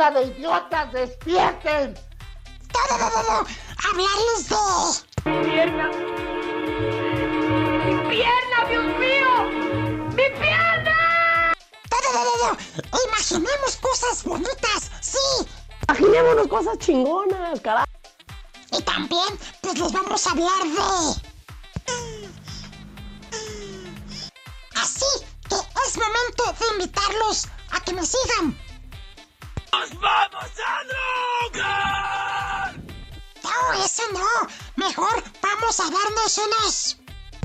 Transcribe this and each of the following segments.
¡Bola de idiotas, despierten! ¡No, no, no, no! ¡Hablarles de... ¡Pierna! ¡Mi pierna, Dios mío! ¡Mi pierna! ¡No, no, no, no! ¡Imaginemos cosas bonitas! ¡Sí! Imaginémonos cosas chingonas, carajo. Y también, pues les vamos a hablar de... Así que es momento de invitarlos a que me sigan. ¡Nos vamos a drogar! No, eso no. Mejor vamos a darnos unos...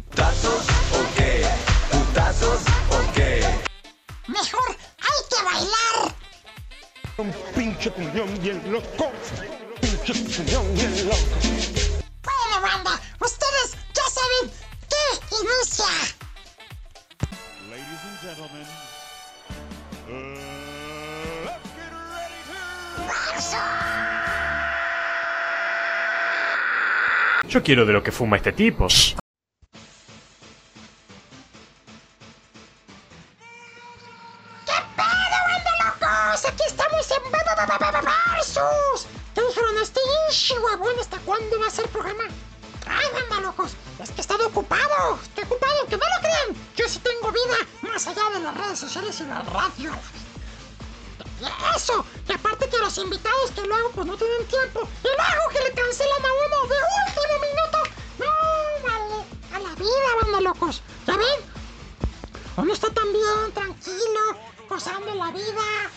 ¿Putazos o qué? ¿Putazos o qué? Mejor hay que bailar. Un pinche cuñón bien loco. Pinche cuñón bien loco. Bueno, banda, ustedes ya saben que inicia. Ladies and gentlemen, Yo quiero de lo que fuma este tipo. ¿Qué pedo, banda locos? Aquí estamos en Ba- Ba- Ba- Ba- Ba- Versus. ¿Qué dijeron este Ishi, huevón? ¿Hasta cuándo va a ser programa? Ay, banda locos, es que he estado ocupado. Estoy ocupado, que no lo crean. Yo sí tengo vida más allá de las redes sociales y la radio. Eso, y aparte que los invitados que luego pues no tienen tiempo. Y luego que le cancelan a uno de último minuto. No, vale, a la vida, banda locos. ¿Ya ven? Uno está tan bien, tranquilo, gozando la vida,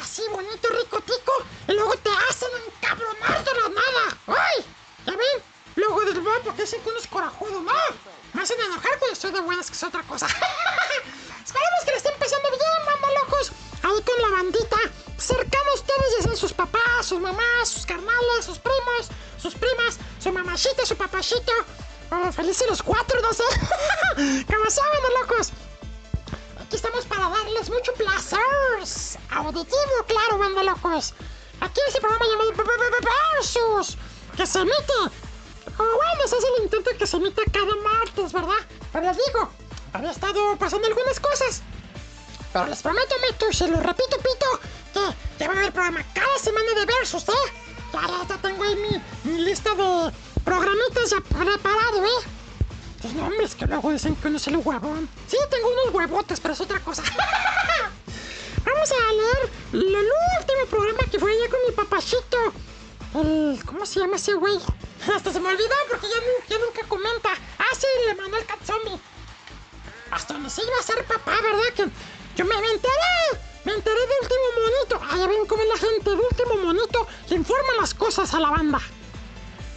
así bonito, rico, tico, y luego te hacen encabronar de la nada. ¡Ay! ¿Ya ven? Luego del bueno, porque dicen que uno es corajudo, ¿no? Me hacen enojar cuando estoy de buenas, que es otra cosa. Esperemos que le estén pasando bien, banda locos. Ahí con la bandita, cercano a ustedes, ya sean sus papás, sus mamás, sus carnales, sus primos, sus primas, su mamachita, su papachito. Oh, felices los cuatro, no sé. Como sea, banda locos. Aquí estamos para darles mucho placer. Auditivo, claro, banda locos. Aquí en este programa llamado Versus, que se emite. O bueno, ese es el intento que se emite cada martes, ¿verdad? Pero les digo, había estado pasando algunas cosas. Pero les prometo, Mito, y se lo repito, Pito, que ya va a haber programa cada semana de Versus, ¿eh? Ya, ya, tengo ahí mi, lista de programitas ya preparado, ¿eh? Los nombres que luego dicen que uno es el huevón. Sí, tengo unos huevotes, pero es otra cosa. Vamos a leer el, último programa que fue allá con mi papachito. El. ¿Cómo se llama ese güey? Hasta se me olvidó porque ya, nu- ya nunca comenta. Ah, sí, el Emanuel Katzomi. Hasta donde se iba a ser papá, ¿verdad? Que yo me, enteré. Me enteré de último monito. Ah, ya ven cómo la gente de último monito que informa las cosas a la banda.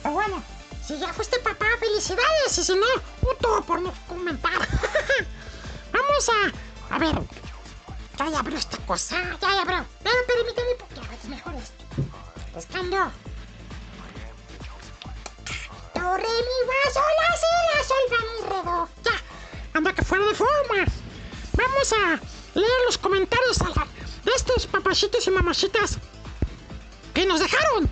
Pero bueno, si ya fuiste papá, felicidades. Y si no, puto por no comentar. Vamos a. A ver. Ya, ya abrió esta cosa. Ya, ya abrió. Pero permíteme poquito. Es mejor esto. Buscando. Do, re, mi, fa, sol, la, sol, mi, re, do. Ya. Anda que fuera de forma. Vamos a leer los comentarios de estos papachitos y mamachitas que nos dejaron.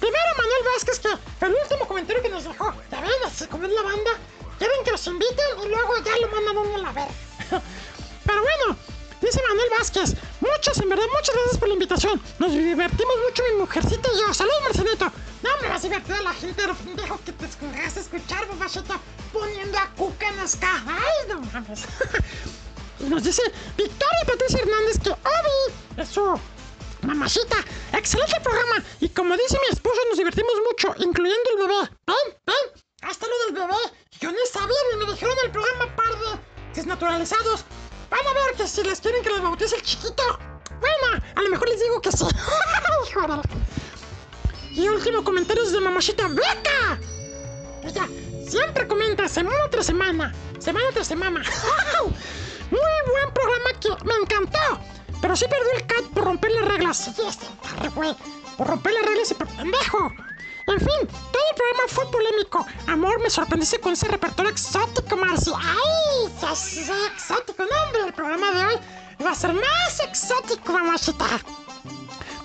Primero Manuel Vázquez, que el último comentario que nos dejó, ya ven, como es la banda, quieren que los inviten y luego ya lo mandan uno a la ver. Pero bueno, dice Manuel Vázquez, muchas, en verdad, muchas gracias por la invitación. Nos divertimos mucho mi mujercita y yo. Saludos, Marcelito. No me vas a divertir a la gente de lo pendejo que te escuchas a escuchar, papachito, poniendo a Cuca en las cajas. Ay, no mames. Y nos dice Victoria Patricia Hernández que Obi es su mamacita. Excelente programa. Y como dice mi esposo, nos divertimos mucho, incluyendo el bebé. Ven, ven. Hasta lo del bebé. Yo ni sabía ni me dijeron el programa par de desnaturalizados. Van a ver que si les quieren que les bautice el chiquito. Bueno, a lo mejor les digo que sí. Y último comentario es de mamachita Beca. Ella siempre comenta semana tras semana, semana tras semana. Muy buen programa que me encantó. Pero sí perdió el cat por romper las reglas. Sí, este güey. Por romper las reglas y por pendejo. En fin, todo el programa fue polémico. Amor, me sorprendiste con ese repertorio exótico, Marci. ¡Ay! Ya sé, exótico, no, hombre. El programa de hoy va a ser más exótico, mamachita.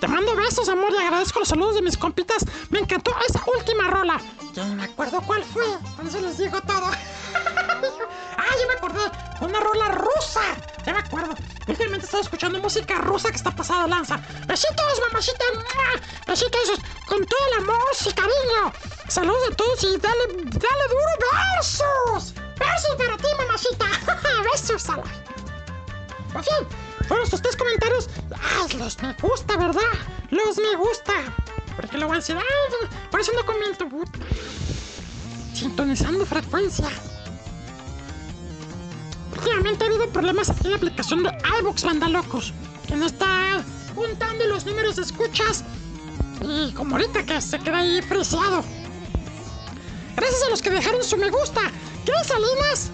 Te mando besos, amor, y agradezco los saludos de mis compitas. Me encantó esa última rola. Ya no me acuerdo cuál fue. Entonces les digo todo. ah, ya me acordé. Una rola rusa. Ya me acuerdo. Últimamente he estado escuchando música rusa que está pasada lanza. Besitos, mamacita. Besitos con todo el amor y cariño. Saludos a todos y dale, dale duro. ¡Versus! ¡Versus para ti, mamacita! ¡Besos a la... fueron estos tres comentarios. ¡Ay, los me gusta, verdad! ¡Los me gusta! Porque lo voy a decir. ¡Ay, por eso no comento! Sintonizando frecuencia. Últimamente ha habido problemas aquí en la aplicación de iVoox, banda locos. Que no está juntando los números de escuchas. Y como ahorita que se queda ahí friseado. Gracias a los que dejaron su me gusta. Cris Salinas.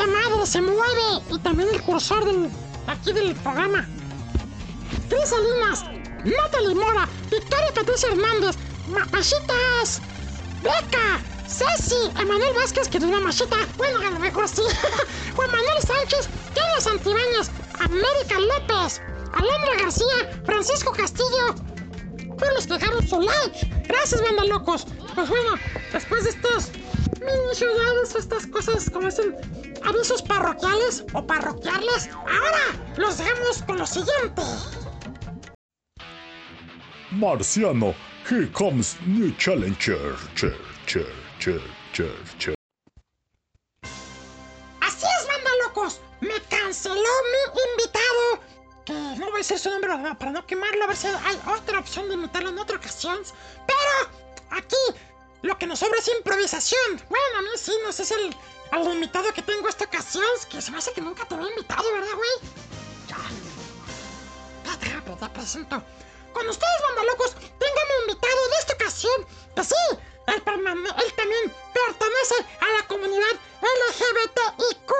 Esta madre se mueve. Y también el cursor del, aquí del programa. Cris Salinas. Natalie Mora. Victoria Patricia Hernández. Mapachitas. Beca. Ceci, Emanuel Vázquez, que es una machita. Bueno, a lo mejor sí. Juan Manuel Sánchez, Carlos Santibáñez, América López, Alondra García, Francisco Castillo. Fueron los que dejaron su like. Gracias, banda locos. Pues bueno, después de estas mini ciudades, estas cosas como dicen avisos parroquiales o parroquiales, ahora los dejamos con lo siguiente. Marciano, here comes new challenger. Así es, banda locos. Me canceló mi invitado. Que no voy a decir su nombre para no quemarlo. A ver si hay otra opción de invitarlo en otra ocasión. Pero aquí lo que nos sobra es improvisación. Bueno, a mí sí, no sé si el, invitado que tengo esta ocasión. Que se me hace que nunca te había invitado, ¿verdad, güey? Ya. Espérate, espérate, te presento. Con ustedes, banda locos, tengo mi invitado de esta ocasión. Que sí, él también pertenece a la comunidad LGBTIQ.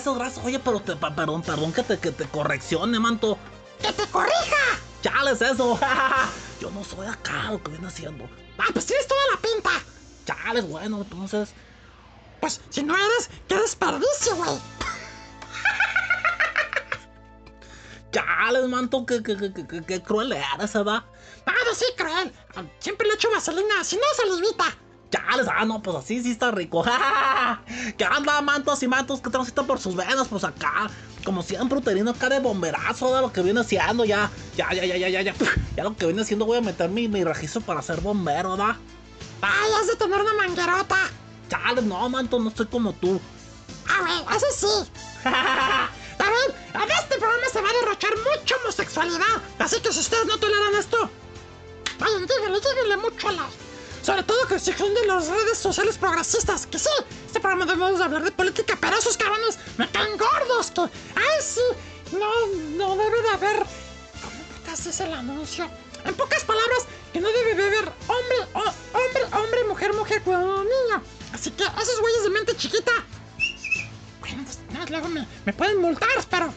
Gracias, gracias. Oye, pero te, pa- perdón, perdón que te, que te correccione, manto. ¡Que te corrija! Chales, eso. Yo no soy acá lo que viene haciendo. Ah, pues tienes toda la pinta. Chales, bueno, entonces. Pues si no eres, qué desperdicio, güey. Chales, manto, que, que, que, que, cruel eres, ¿verdad? Ah, no, sí, cruel. Siempre le echo vaselina, si no, salivita. Chales, ah, no, pues así sí está rico. ¿Qué anda, mantos y mantos que transitan por sus venas? Pues acá, como siempre, uterino acá de bomberazo de lo que viene haciendo. Ya, ya, ya, ya, ya, ya, ya. Ya lo que viene haciendo, voy a meter mi, mi registro para ser bombero, ¿verdad? Ay, has de tener una manguerota. Chales, no, manto, no soy como tú. Ah, güey, eso sí. A ver, este programa se va a derrochar mucha homosexualidad. Así que si ustedes no toleran esto, vayan, díganle, díganle mucho a la. Sobre todo de las redes sociales progresistas. Que sí, este programa debemos de hablar de política, pero esos cabrones me caen gordos. Que, ay, sí, no, no debe de haber. ¿Cómo putas es el anuncio? En pocas palabras, que no debe de haber hombre, o- hombre, hombre, mujer, mujer, cuidado, niño. Así que esos güeyes de mente chiquita bueno, pues, luego me, pueden multar, pero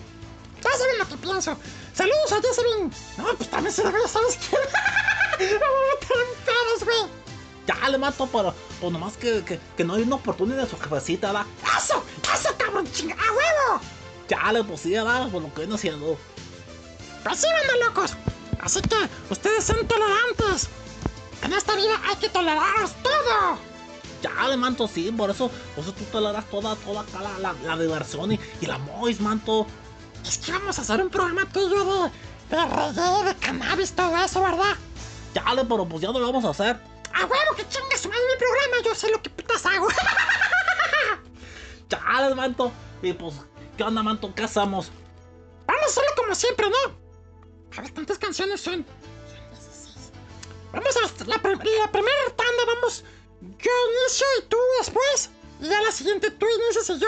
ya saben lo que pienso. Saludos a Jocelyn. No, pues también se ya sabes quién. Me voy a en pedos, güey. Ya le mato, pero pues nomás que, que, no hay una oportunidad de su jefecita, ¿verdad? ¡Eso! ¡Eso, cabrón! ¡Chinga! ¡A huevo! Ya le pues sí, ¿verdad? Por lo que viene haciendo. Pues sí, locos. Así que ustedes son tolerantes. En esta vida hay que toleraros todo. Ya le manto, sí, por eso, por eso tú toleras toda, toda acá la, diversión y, y la mois, manto. Es que vamos a hacer un programa tuyo de, de reggae, de cannabis, todo eso, ¿verdad? Ya le, pero pues ya lo vamos a hacer. ¡A huevo que chingue su madre mi programa! Yo sé lo que putas hago. Ya le manto. Y pues, ¿qué onda, manto? ¿Qué hacemos? Vamos a hacerlo como siempre, ¿no? A ver, ¿cuántas canciones son? Son 16. Vamos a la, prim- la primera tanda, vamos. Yo inicio y tú después. Y ya la siguiente tú inicias y yo.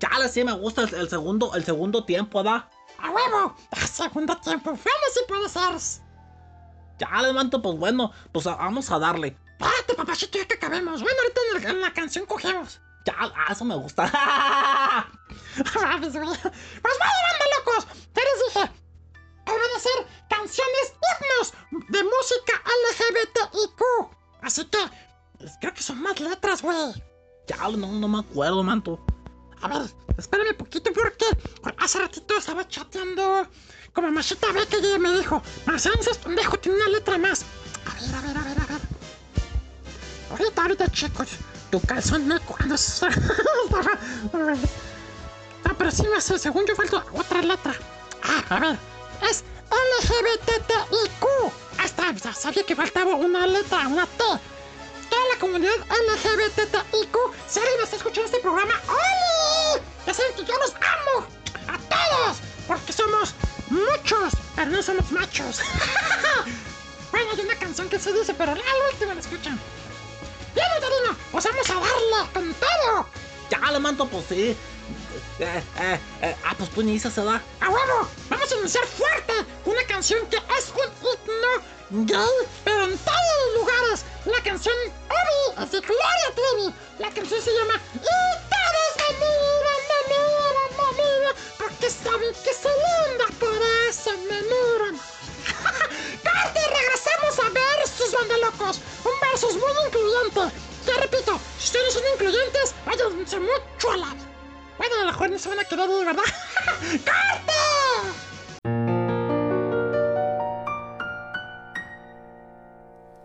Ya le sí me gusta el, el segundo, el segundo tiempo, ¿verdad? ¡A huevo! ¡A segundo tiempo! ¡Vamos si puede ser! Ya le manto, pues bueno, pues vamos a darle. Espérate, papachito, ya que acabemos. Bueno, ahorita en, la canción cogemos. Ya, ah, eso me gusta. Mames, güey. Pues vaya, banda locos. Ya les dije. Ser canciones himnos de música LGBTIQ. Así que pues, creo que son más letras, güey. ya, no, no me acuerdo, manto. A ver, espérame poquito porque hace ratito estaba chateando con Mamachita Beca y ella me dijo, ese pendejo tiene una letra más. A ver, a ver, a ver, a ver. Ahorita, ahorita, chicos. Tu calzón me cuando. Ah, pero sí me hace, según yo falta otra letra. Ah, a ver. Es LGBTIQ. Ahí está, ya sabía que faltaba una letra, una T. Toda la comunidad LGBTIQ, si alguien está escuchando este programa, ¡Oli! Ya saben que yo los amo. A todos. Porque somos muchos, pero no somos machos. bueno, hay una canción que se dice, pero la última la escuchan. Bien, Darino, pues vamos a darle con todo. Ya, le manto, pues sí. Eh, eh, eh, ah, pues tú inicias, se da. ¡A huevo! Vamos a iniciar fuerte una canción que es un himno gay, pero en todos los lugares. La canción Obi es de Gloria Trevi. La canción se llama Y todos me miran, me miran, me miran, porque saben que soy linda, Banda locos. Un versus muy incluyente. Te repito, si ustedes son incluyentes, váyanse mucho a la... Bueno, a lo mejor se van a quedar de verdad. ¡Corte!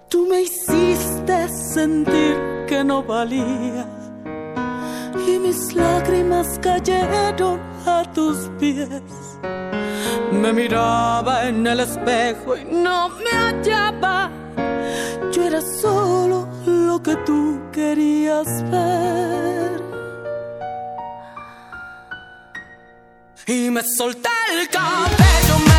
Tú me hiciste sentir que no valía y mis lágrimas cayeron a tus pies. Me miraba en el espejo y no me hallaba. Era solo lo que tú querías ver. Y me solté el cabello, me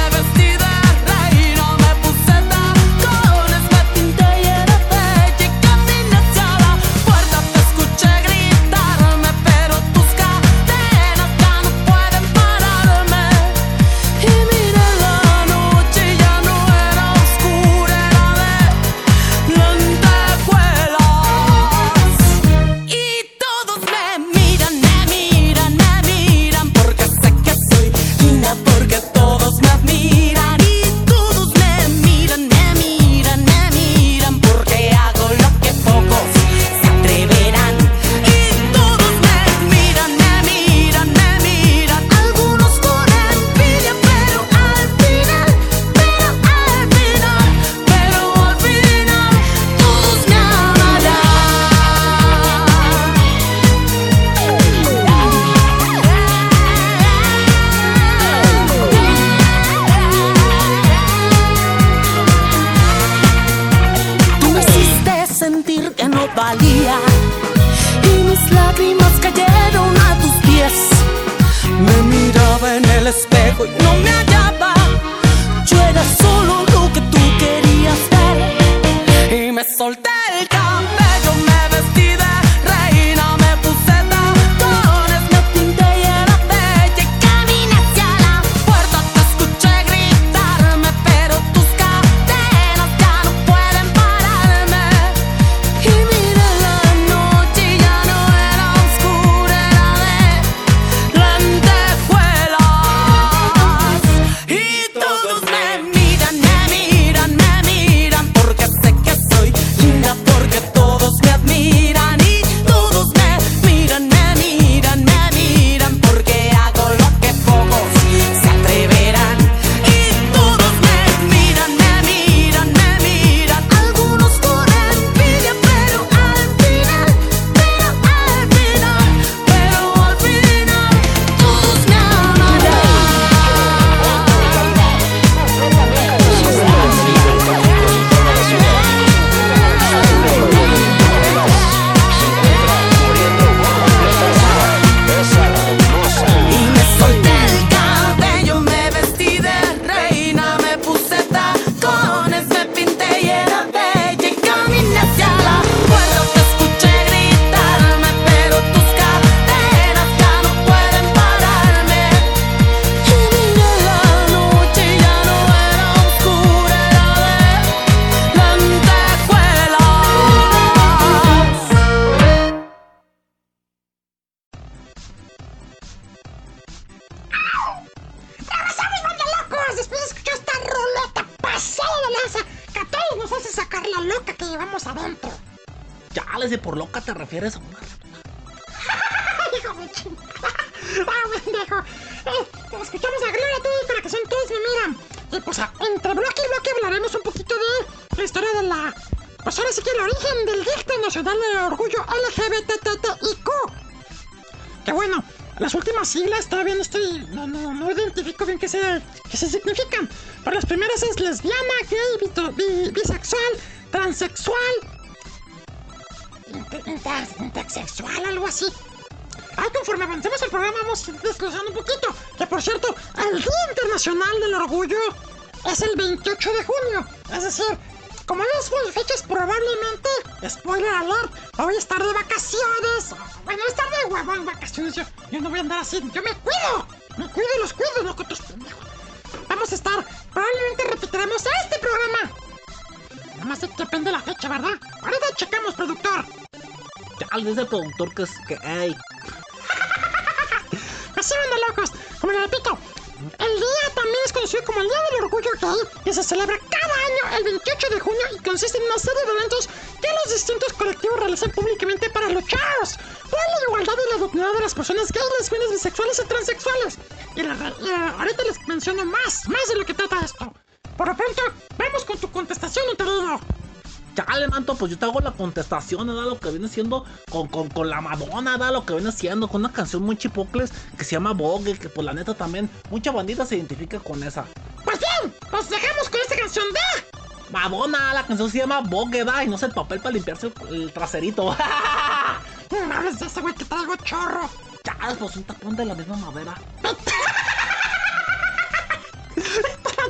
desglosando un poquito. Que por cierto, el Día Internacional del Orgullo es el 28 de junio. Es decir, como muy fechas, probablemente, spoiler alert, voy a estar de vacaciones. Bueno, estar de huevo en vacaciones. Yo, no voy a andar así. Yo me cuido. Me cuido y los cuido, no tus pendejos. Vamos a estar, probablemente repetiremos este programa. Nada más depende de la fecha, ¿verdad? Ahorita checamos, productor. Le dice el productor que que, ey, el Día del Orgullo Gay y se celebra cada año el 28 de junio y consiste en una serie de eventos que los distintos colectivos realizan públicamente para luchar por la igualdad y la dignidad de las personas gays, lesbianas, bisexuales y transexuales. Y, la- eh, ahorita les menciono más, más de lo que trata esto. Por lo pronto, vamos con tu contestación, Uterino. Chale, manto, pues yo te hago la contestación, da lo que viene siendo con, con, con la Madonna, da lo que viene siendo con una canción muy chipocles que se llama Vogue, que por la neta también mucha bandita se identifica con esa. Madonna, la canción se llama Vogue, da, y no sé el papel para limpiarse el, traserito. No de ese güey que traigo chorro. Chale, pues un tapón de la misma madera. ¡Para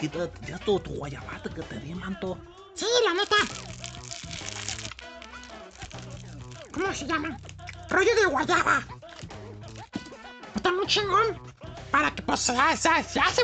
aquí, te- ya tu, tu guayabate que te di, manto. Sí, la neta. ¿Cómo se llama? Rollo de guayaba. Está muy chingón. Para que pues ya, ya se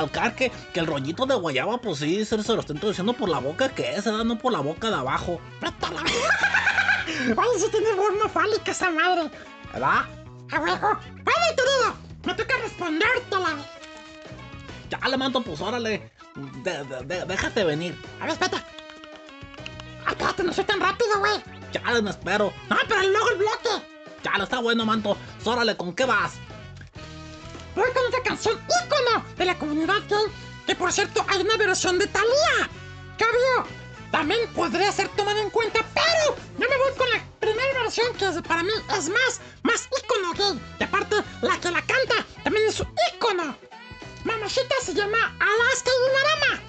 recalcar que, que el rollito de guayaba, pues sí, se, se lo está introduciendo por la boca que es, ¿verdad? No por la boca de abajo. Oye, si tiene forma fálica esa madre. ¿Verdad? A huevo. Bueno, querido, me toca respondértela. Chale, manto, pues órale. De- de- de- déjate venir. A ver, espérate. Espérate, no soy tan rápido, güey. Chale, me espero. No, pero luego el bloque. Chale, está bueno, manto. Pues, Órale, ¿con qué vas? Voy con otra canción ícono de la comunidad gay. Que por cierto, hay una versión de Thalía. ¿Qué vio? También podría ser tomada en cuenta, pero yo me voy con la primera versión que para mí es más, más ícono gay. Y aparte, la que la canta también es un ícono. Mamacita se llama Alaska Dinarama.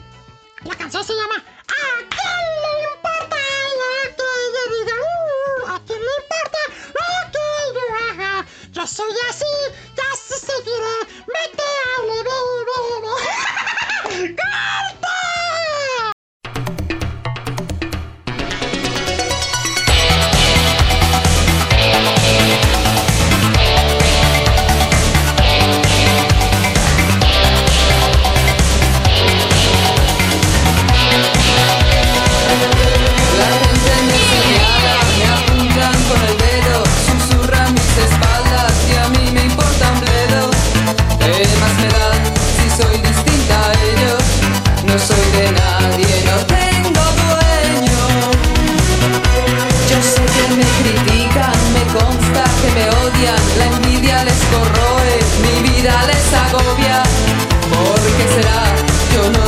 La canción se llama ¿A quién le importa lo que yo diga? Uh, ¿A quién le importa Soy así, y así seguiré. Vete, hable, baby. ¡Corta! La Yo no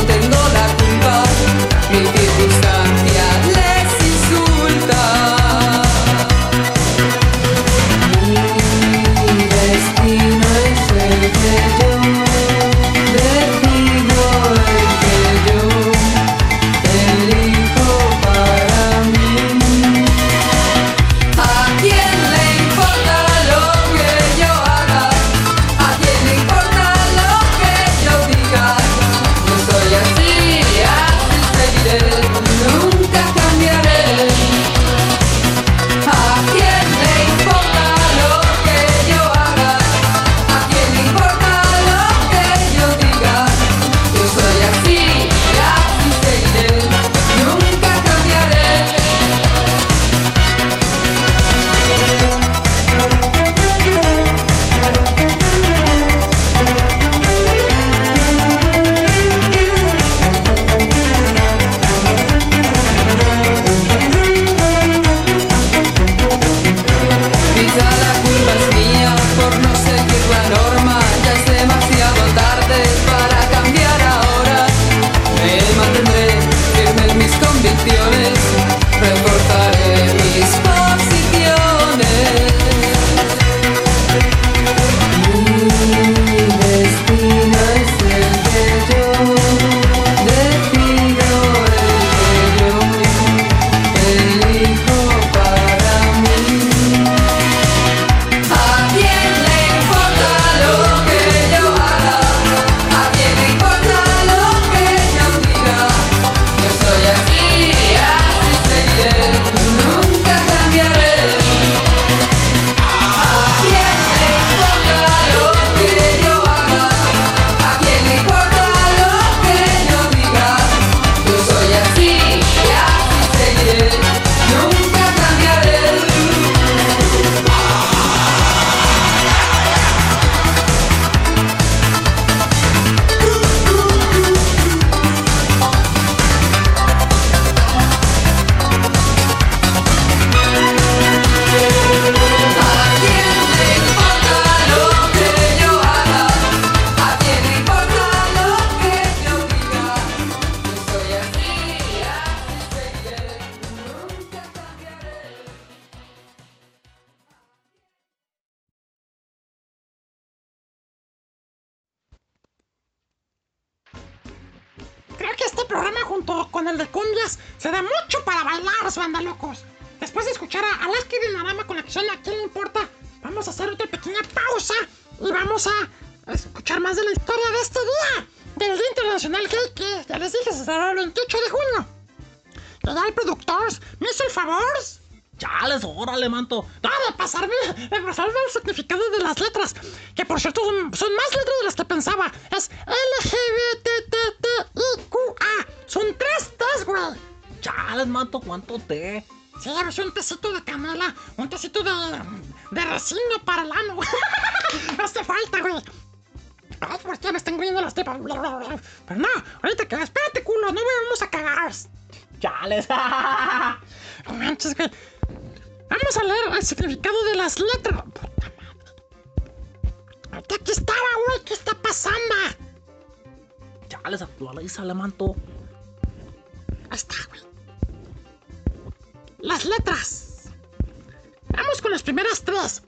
tres.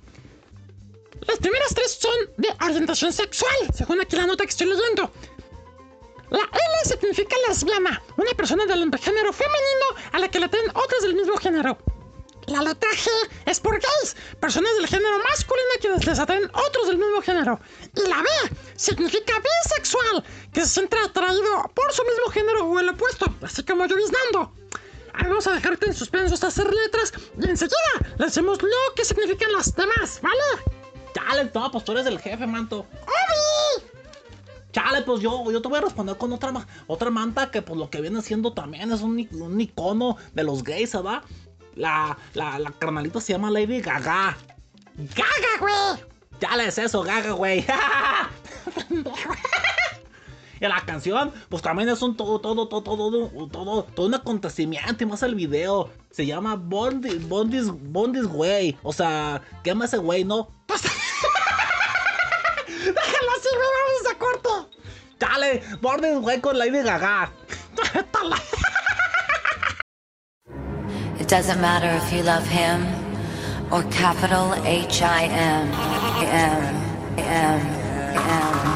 Las primeras tres son de orientación sexual, según aquí la nota que estoy leyendo. La L significa lesbiana, una persona del género femenino a la que le traen otras del mismo género. La letra G es por gays, personas del género masculino a quienes les atraen otros del mismo género. Y la B significa bisexual, que se siente atraído por su mismo género o el opuesto, así como lloviznando. Ahora vamos a dejarte en suspenso estas tres letras y enseguida le decimos lo que significan las demás, ¿vale? Chale, no, pues tú eres el jefe, manto. ¡Obi! Chale, pues yo, yo te voy a responder con otra, otra manta que pues lo que viene siendo también es un icono de los gays, ¿verdad? La, la, la carnalita se llama Lady Gaga. ¡Gaga, güey! Chale, es eso, Gaga, güey. Y la canción, pues también es un todo, todo, todo, todo, todo, todo un acontecimiento y más el video. Se llama Bondi, Bondis, Bondis Way. O sea, quema ese güey, ¿no? ¡Déjalo así, güey! ¡Vamos a corte! Chale, Bondis Way con Lady Gaga. It doesn't matter if you love him or capital H I M M M M M.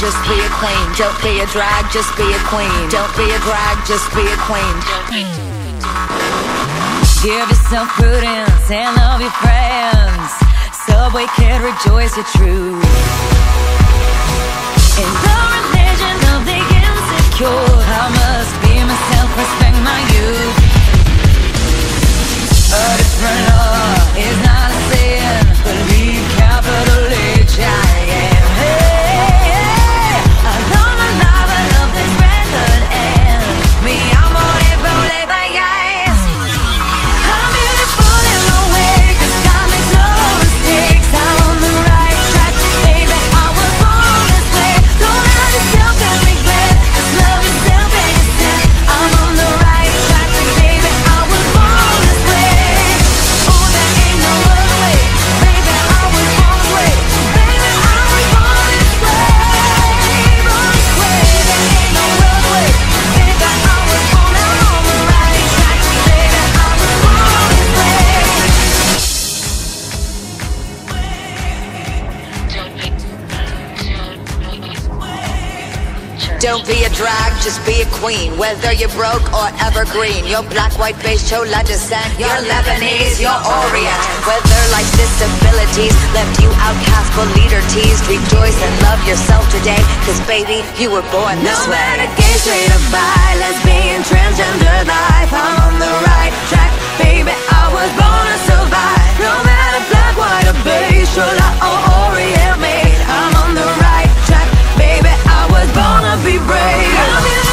Just be a queen. Don't be a drag, just be a queen. Don't be a drag, just be a queen. Give yourself prudence and love your friends. Subway kid, rejoice your truth. In the religion of the insecure, I must be myself, respect my youth. A different law is not a sin. Believe capital H I am. Hey. Drag, just be a queen. Whether you're broke or evergreen, you're black, white, beige, chola descent, you're Lebanese, you're Orient. Whether life's disabilities left you outcast but leader teased, rejoice and love yourself today. Cause baby, you were born this No way. matter gay, straight or bi, lesbian, transgender life, I'm on the right track, baby. I was born to survive. No matter black, white or beige, chola or Orient made, to be brave.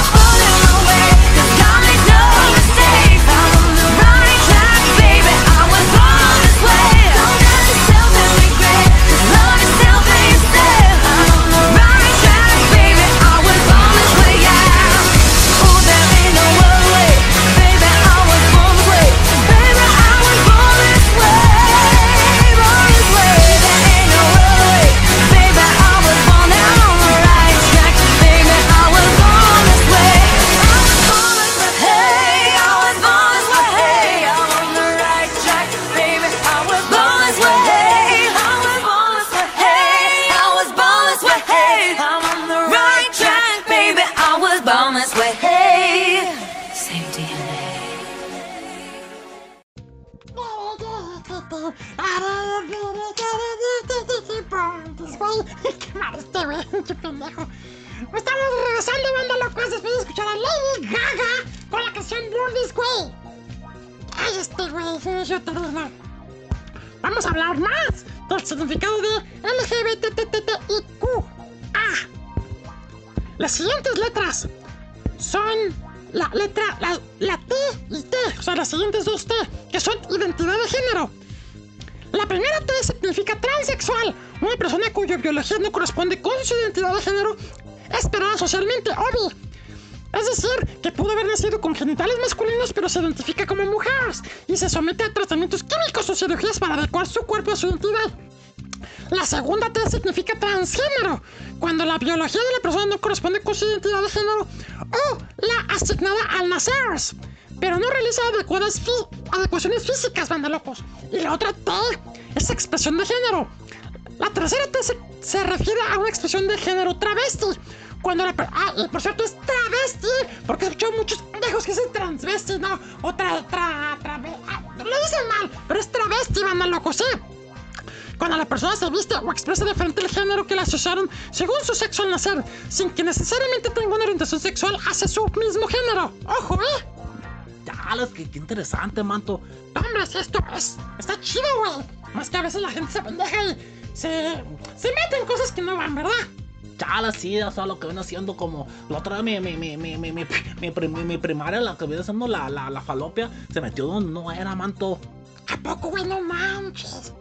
Socialmente, obvio. Es decir, que pudo haber nacido con genitales masculinos pero se identifica como mujer y se somete a tratamientos químicos o cirugías para adecuar su cuerpo a su identidad. La segunda T significa transgénero, cuando la biología de la persona no corresponde con su identidad de género o la asignada al nacer, pero no realiza adecuadas adecuaciones físicas, banda locos. Y la otra T es expresión de género. La tercera T se, se refiere a una expresión de género travesti. Cuando la y por cierto es travesti, porque he escuchado muchos pendejos que dicen transvesti, ¿no? O tra... tra... ah, lo dicen mal, pero es travesti, banda locos, ¿sí? Cuando la persona se viste o expresa diferente el género que la asociaron según su sexo al nacer, sin que necesariamente tenga una orientación sexual hacia su mismo género. ¡Ojo, eh! Chalas, qué, qué interesante, manto. Hombre, si esto es... Está chido, güey. Más que a veces la gente se pendeja y se... Se mete en cosas que no van, ¿verdad? Chala, sí, o sea, lo que viene haciendo como la otra vez mi, mi, mi, mi, mi, mi, mi, mi- primaria, la que viene haciendo la, la, la falopia, se metió donde no era, manto. ¿A poco, güey? No manches.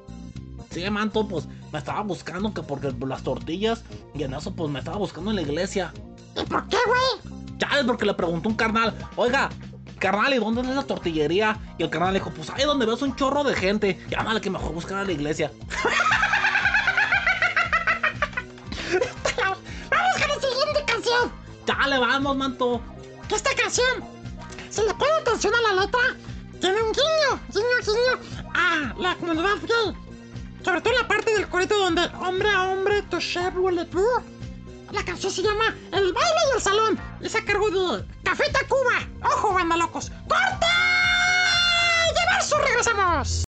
Sí, manto, pues me estaba buscando que porque las tortillas y en eso pues me estaba buscando en la iglesia. ¿Y por qué, güey? Chales, porque le preguntó un carnal, oiga, carnal, ¿y dónde es la tortillería? Y el carnal dijo, pues ahí donde ves un chorro de gente. Ándale que mejor buscar a la iglesia. Vamos, manto. Que esta canción, si le pone atención a la letra, tiene un guiño, guiño, guiño a la comunidad gay. Sobre todo en la parte del corito donde hombre a hombre, tu Blue. La canción se llama El baile y el salón. Y a cargo de Café Tacuba. ¡Ojo, banda locos! ¡Corte! ¡Y verso regresamos!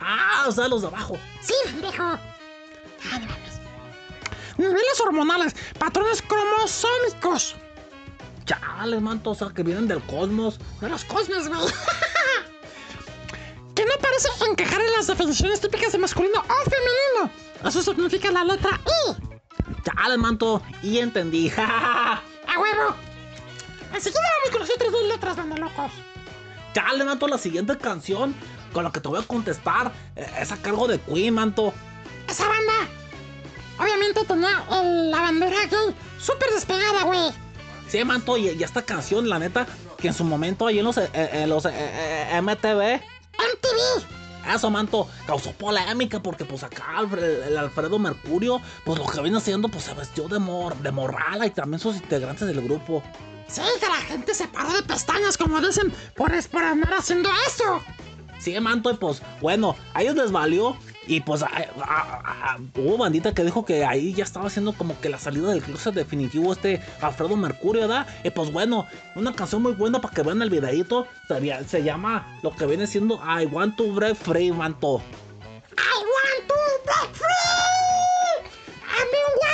Ah, o sea, los de abajo. Sí, mames. Niveles hormonales, patrones cromosómicos. Chale, manto, o sea, que vienen del cosmos. De los cosmos, güey. que no parece encajar en las definiciones típicas de masculino o femenino. Eso significa la letra I. Chale, manto, y entendí. ¡A huevo! Enseguida vamos con las otras dos letras, banda locos. Chale, manto, la siguiente canción con lo que te voy a contestar eh, es a cargo de Queen, manto. Esa banda, obviamente tenía la bandera gay súper despegada, güey. Sí, manto, y, y, esta canción, la neta, que en su momento ahí en los, eh, eh, en los eh, MTV. MTV eso, manto, causó polémica porque pues acá el, Alfredo Mercurio, pues lo que viene haciendo, pues se vestió de, mor, de morrala y también sus integrantes del grupo. Sí, que la gente se paró de pestañas, como dicen, por, por andar haciendo esto. 100 manto y pues bueno, a ellos les valió y pues hubo bandita que dijo que ahí ya estaba haciendo como que la salida del closet definitivo este Alfredo Mercurio, ¿verdad? Y pues bueno, una canción muy buena para que vean el videito, se, llama lo que viene siendo I Want to Break Free, manto. I want to break free. I mean,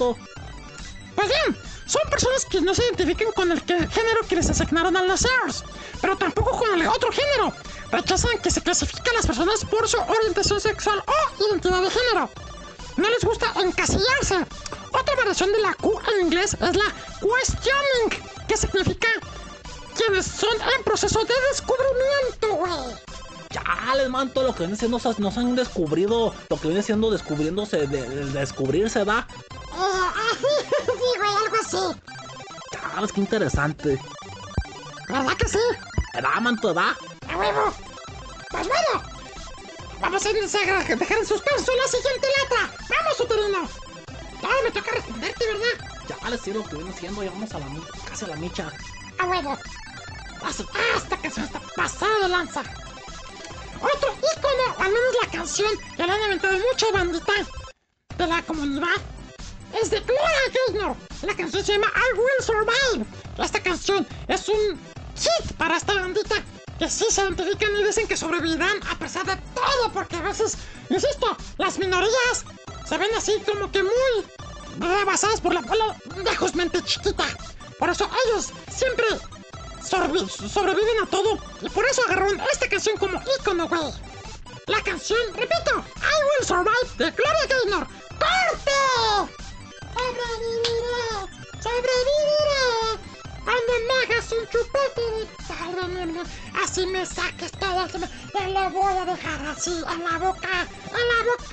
Pues bien, son personas que no se identifican con el género que les asignaron al nacer, pero tampoco con el otro género. Rechazan que se clasifiquen las personas por su orientación sexual o identidad de género. No les gusta encasillarse. Otra variación de la Q en inglés es la questioning, que significa quienes son en proceso de descubrimiento, güey. Chales, manto, lo que viene siendo, nos, han descubrido, lo que viene siendo descubriéndose, de, de descubrirse, da. Chales, qué interesante. ¿Verdad que sí? Da, manto, da. ¡A huevo! Pues bueno, vamos a irnos a dejar en suspenso la siguiente letra. ¡Vamos, uterino! Ahora me toca responderte, ¿verdad? Chales, sí, lo que viene siendo, ya vamos a la, casi a la micha. ¡A huevo! Vas- ¡Ah, esta canción está pasada de lanza! Otro ícono, al menos la canción que le han inventado mucha bandita de la comunidad, es de Gloria Gaynor. La canción se llama I Will Survive. Esta canción es un hit para esta bandita que sí se identifican y dicen que sobrevivirán a pesar de todo, porque a veces, insisto, las minorías se ven así como que muy rebasadas por la bola lejos mente chiquita. Por eso ellos siempre sorbi- sobreviven a todo y por eso agarraron esta canción como ícono, güey. La canción, repito, I Will Survive de Gloria Gaynor. ¡Corte! Sobreviviré, sobreviviré. Cuando me hagas un chupete así me saques todo, me, te lo voy a dejar así en la boca, en la boca.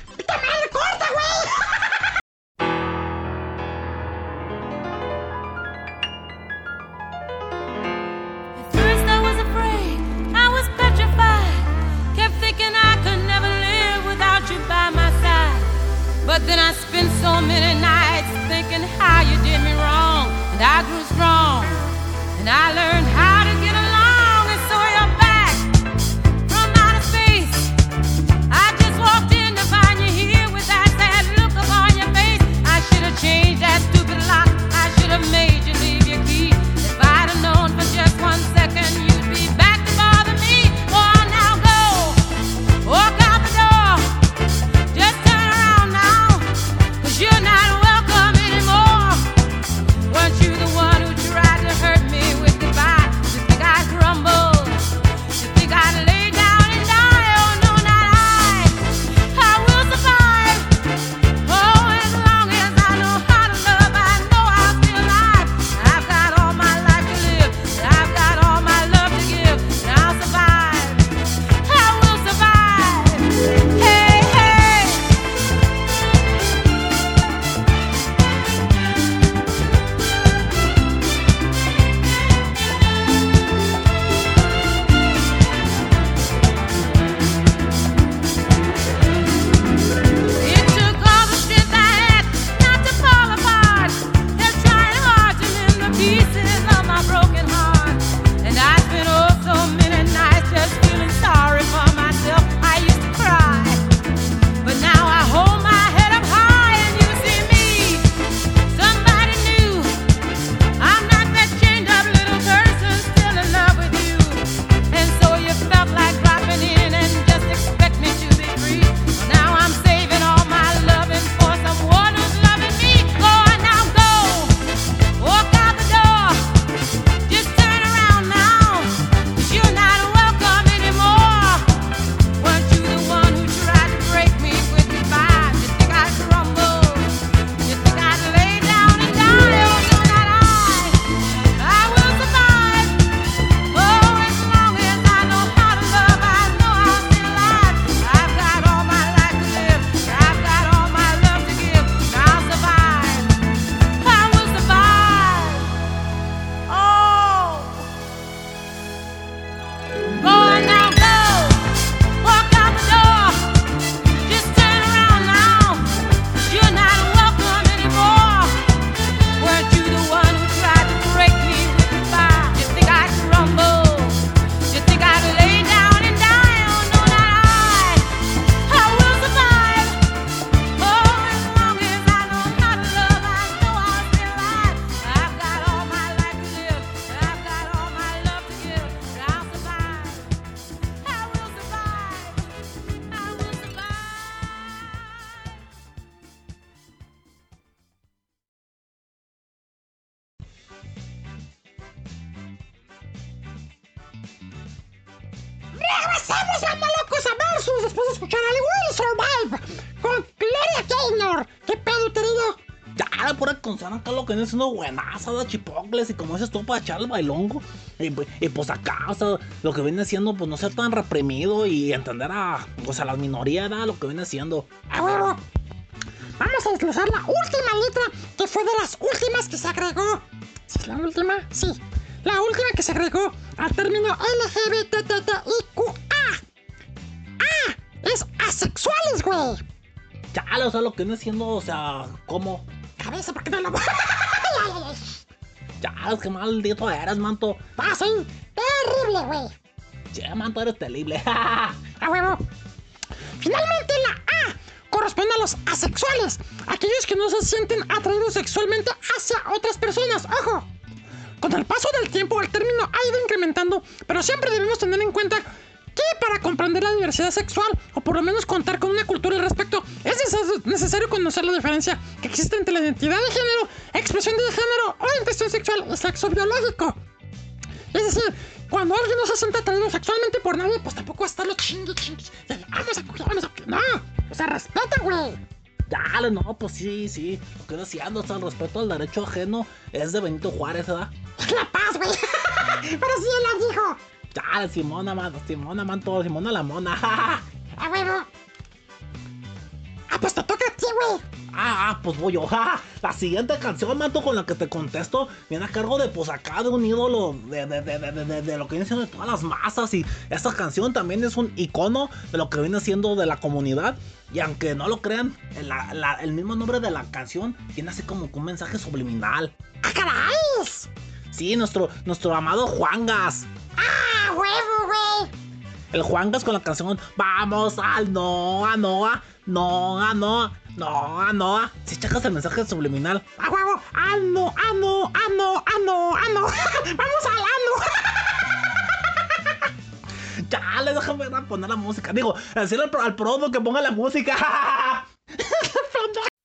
Pasamos, banda locos, a Versus después de escuchar al Will Survive con Gloria Gaynor. ¿Qué pedo, querido? Ya, la pura canción acá lo que viene siendo buenaza de chipocles y como dices tú para echar el bailongo. Y, pues- y, pues acá, o sea, lo que viene siendo pues no ser tan reprimido y entender a, pues, a las minorías, ¿verdad? lo que viene siendo. A huevo. Vamos a desglosar la última letra que fue de las últimas que se agregó. ¿Sí es la última? Sí. La última que se agregó al término LGBTTIQA. Es asexuales, güey. Ya, o sea, lo que viene siendo, o sea, como. Cabeza, ¿por qué no lo Ya, es que maldito eres, manto. Ah, sí. Terrible, güey. Sí, manto, eres terrible. A huevo. Finalmente la A corresponde a los asexuales, aquellos que no se sienten atraídos sexualmente hacia otras personas. ¡Ojo! Con el paso del tiempo el término ha ido incrementando, pero siempre debemos tener en cuenta que para comprender la diversidad sexual, o por lo menos contar con una cultura al respecto, es neces- necesario conocer la diferencia que existe entre la identidad de género, expresión de género o intención sexual y sexo biológico. Es decir, cuando alguien no se siente atraído sexualmente por nadie, pues tampoco va a estarlo chingue, chingue. Vamos a coger, vamos a No, o sea, respeta, güey. Dale, no, pues sí, sí. Lo que decíando, o sea, el respeto al derecho ajeno es de Benito Juárez, ¿verdad? La paz, güey. Pero sí él lo dijo. Dale, Simona, man, Simona, manto, Simona la mona. A huevo. Ah, pues te toca a ti, güey. Ah, ah, pues voy yo. La siguiente canción, manto, con la que te contesto, viene a cargo de, pues acá, de un ídolo de, de, de, de, lo que viene siendo de todas las masas. Y esta canción también es un icono de lo que viene siendo de la comunidad. Y aunque no lo crean, el, la- la- el mismo nombre de la canción tiene así como que un mensaje subliminal. ¡Ah, caray! Sí, nuestro, nuestro amado Juangas. ¡Ah, huevo, güey! El Juangas con la canción Vamos al Noa, Noa, Noa, Noa, Noa, Noa. Si checas el mensaje subliminal. ¡A huevo! ¡Ano, ano, ano, ano, ano! ¡Vamos al ano! Ya, le déjame poner la música. Digo, decirle al, al que ponga la música.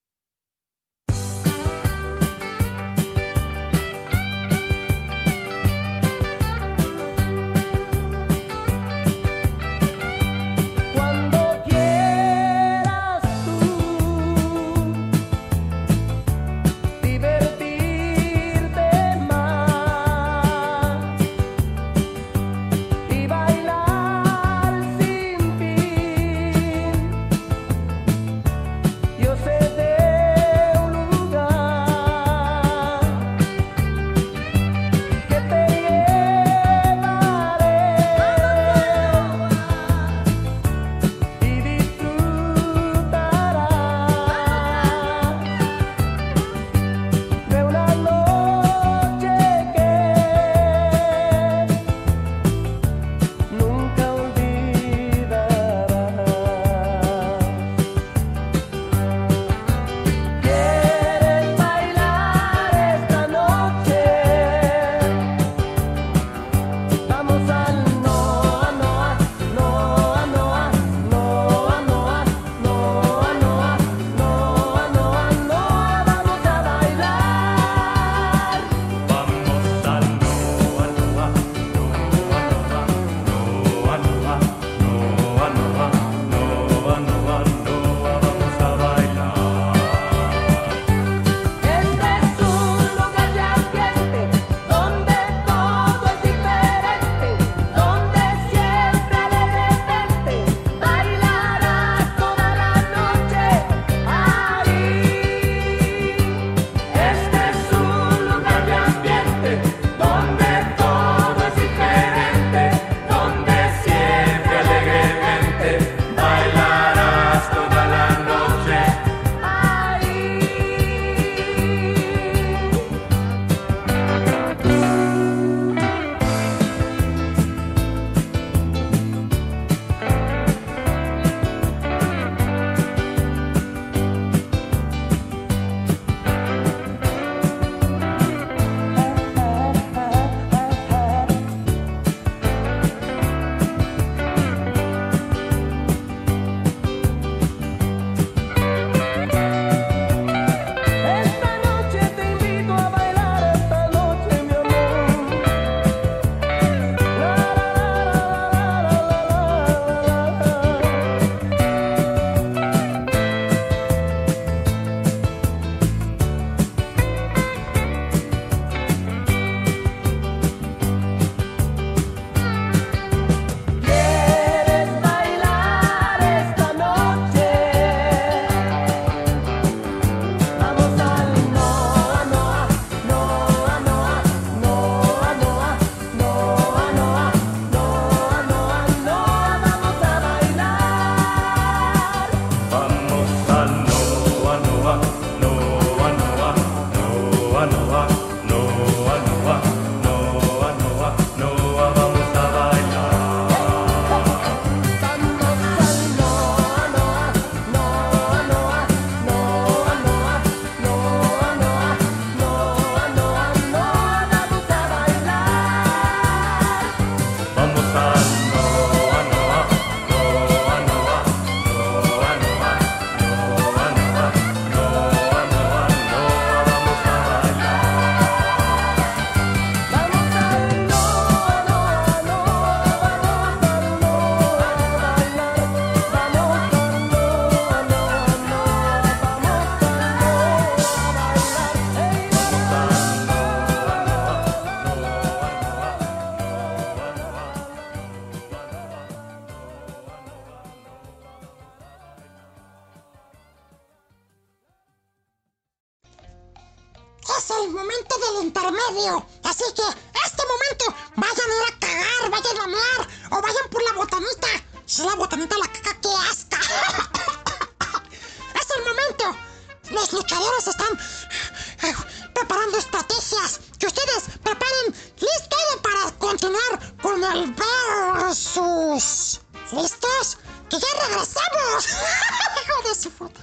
¡Hijo de su puta!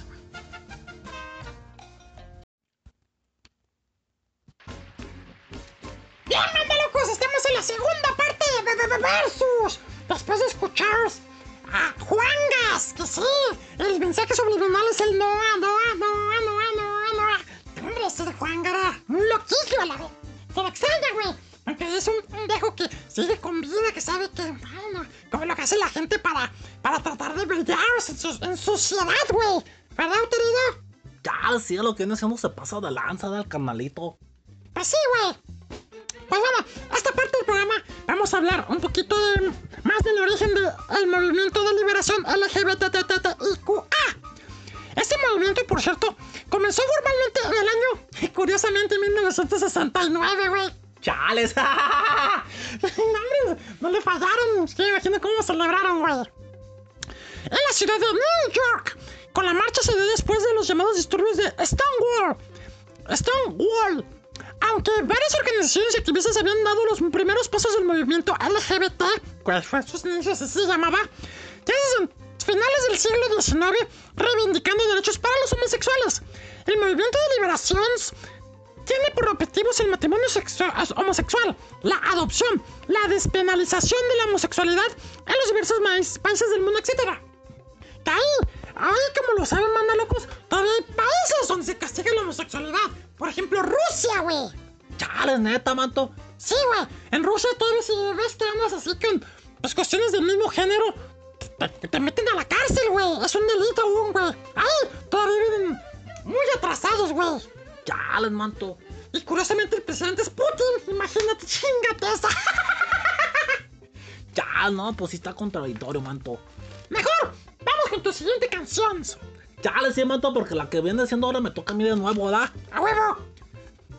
Bien, estamos en la segunda parte de Versus. Después de escuchar a Juangas, que sí, el mensaje subliminal es el Noa, Noa, Noa, Noa, Noa, Noa. Hombre, ese de Juanga era un loquillo a la vez. Se le extraña, güey. Porque es un, viejo que sigue con vida, que sabe que, como lo que hace la gente para, para tratar de brillarse en, su- en sociedad, güey. ¿Verdad, querido? Ya, sí, lo que viene siendo se pasa de lanza del canalito. Pues sí, güey. Pues bueno, esta parte del programa vamos a hablar un poquito de- más del origen del movimiento de liberación LGBTTIQA. Este movimiento, por cierto, comenzó formalmente en el año, curiosamente, 1969, güey. ¡Chales! no, hombre, no le fallaron. Es cómo celebraron, güey. En la ciudad de New York, con la marcha se dio después de los llamados disturbios de Stonewall. Stonewall. Aunque varias organizaciones y activistas habían dado los primeros pasos del movimiento LGBT, pues fue sus inicios así se llamaba, desde finales del siglo XIX, reivindicando derechos para los homosexuales. El movimiento de liberación tiene por objetivos el matrimonio sexu- homosexual, la adopción, la despenalización de la homosexualidad en los diversos países del mundo, etc. Que ahí, ahí como lo saben, manda locos, todavía hay países donde se castiga la homosexualidad. Por ejemplo, Rusia, güey. ¡Chales, neta, manto! Sí, güey. En Rusia todavía si ves que andas así con pues, cuestiones del mismo género, te, te meten a la cárcel, güey. Es un delito aún, güey. Ahí todavía viven muy atrasados, güey. ¡Chales, manto! Y curiosamente el presidente es Putin. Imagínate, chingate esa. Ya, no, pues sí está contradictorio, manto. Mejor, vamos con tu siguiente canción. Ya le sí, manto, porque la que viene siendo ahora me toca a mí de nuevo, ¿verdad? ¡A huevo!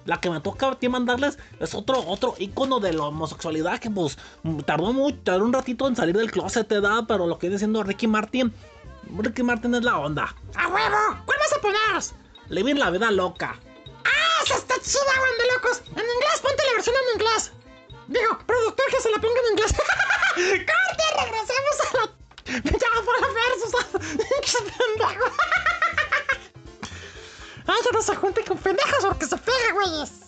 La que me toca a ti mandarles es otro, otro ícono de la homosexualidad que pues tardó mucho, tardó un ratito en salir del closet, ¿verdad? Pero lo que viene siendo Ricky Martin. Ricky Martin es la onda. ¡A huevo! ¿Cuál vas a poner? Living la vida loca. ¡Ah, esa está chida, güey, de locos! En inglés, ponte la versión en inglés. Digo, productor, que se la ponga en inglés. ¡Corte! Regresamos a la... Ya, los versos. ¡Qué pendejo! ¡Ay, ya no se junten con pendejos porque se pega, güeyes!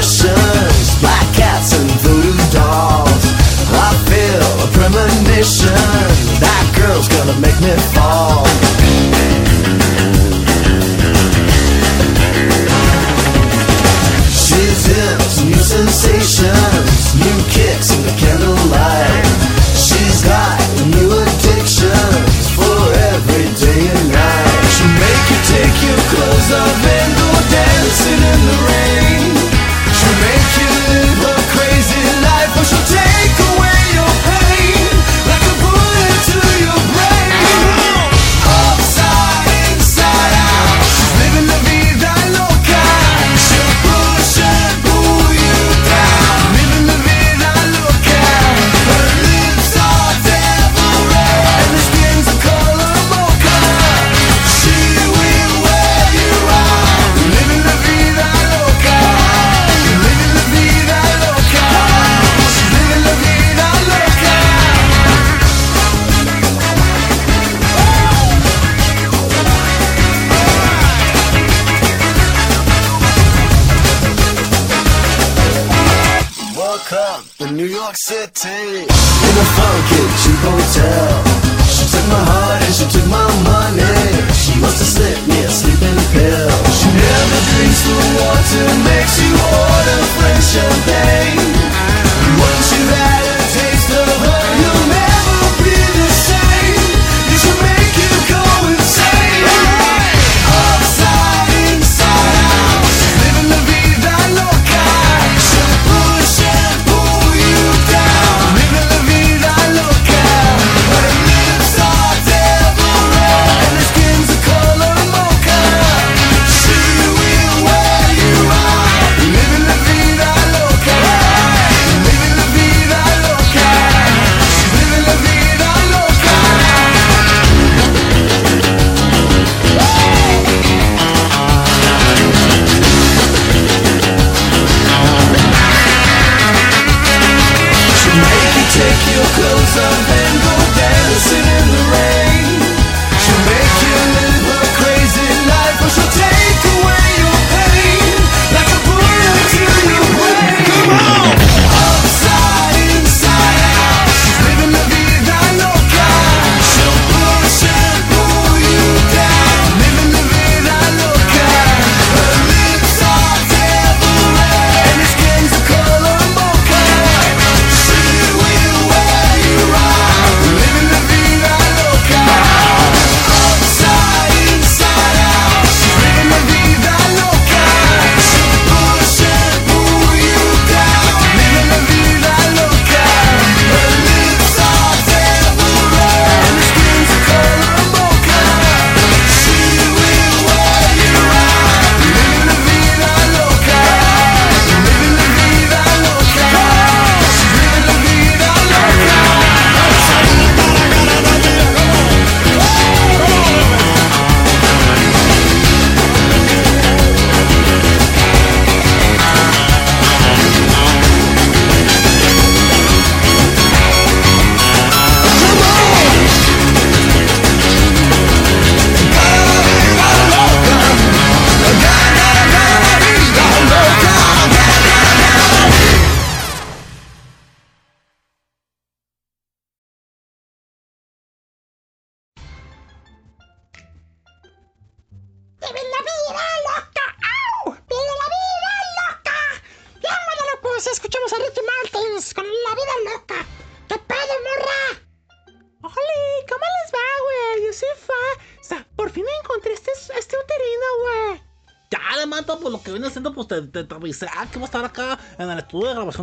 Superstitions, black cats and voodoo dolls. I feel a premonition, that girl's gonna make me fall. She's into new sensations, new kicks in the candlelight.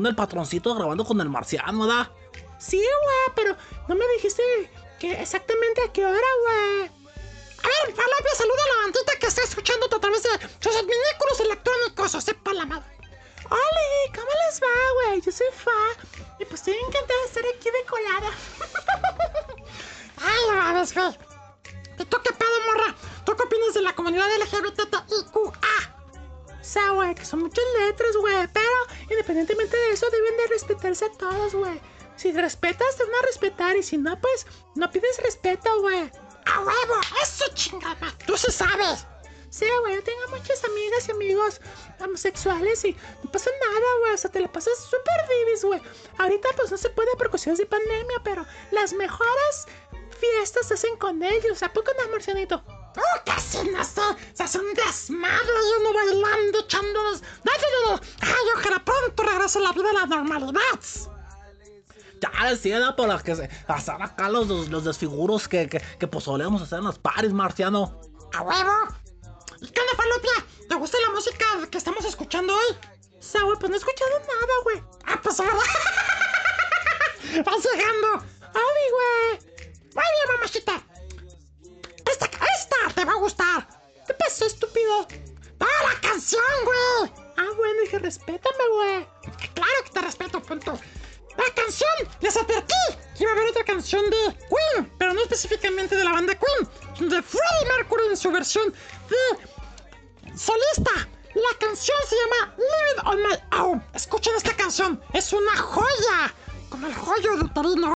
Del patroncito grabando con el marciano, ¿verdad? Sí, güey, pero no me dijiste que exactamente a qué hora, güey. A ver, Falopia, saluda a la bandita que está escuchándote a través de sus adminículos electrónicos, o sepa la madre. ¡Oli! ¿Cómo les va, güey? Yo soy Fa. Y pues estoy encantada de estar aquí de colada. Ay, a ver, güey. ¿Y tú pedo, morra? ¿Tú qué opinas de la comunidad LGBTIQA? Sea, güey, que son muchas letras, güey. Pero independientemente de eso, deben de respetarse a todos, güey. Si respetas, te van a respetar. Y si no, pues no pides respeto, güey. ¡A huevo! ¡Eso chingada! ¡Tú sí sabes! Sí, güey, yo tengo muchas amigas y amigos homosexuales y no pasa nada, güey. O sea, te la pasas súper divis, güey. Ahorita, pues no se puede por cuestiones de pandemia, pero las mejores fiestas se hacen con ellos. ¿A poco no, Marcianito? ¡Oh, casi no sé! Se hace un desmadre y uno bailando, echándonos. ¡No, no, no! ¡Ay, ojalá pronto regrese la vida a la normalidad! Ya decía, por las que se hacer acá los, los, los desfiguros que, que, que pues solemos hacer en los paris, Marciano. ¡A huevo! ¿Y qué onda, Falopia? ¿Te gusta la música que estamos escuchando hoy? O sea, güey, pues no he escuchado nada, güey. Ah, pues ahora. Vas llegando. ¡Ay, güey! Muy bien, mamachita. Esta, esta te va a gustar. ¿Qué pasó, estúpido? ¡Ah, la canción, güey! Ah, bueno, dije, respétame, güey. Claro que te respeto, punto. La canción, les advertí que iba a haber otra canción de Queen, pero no específicamente de la banda Queen, de Freddie Mercury en su versión de solista. La canción se llama Live It On My Own. Escuchen esta canción, es una joya, como el joyo de Uterino.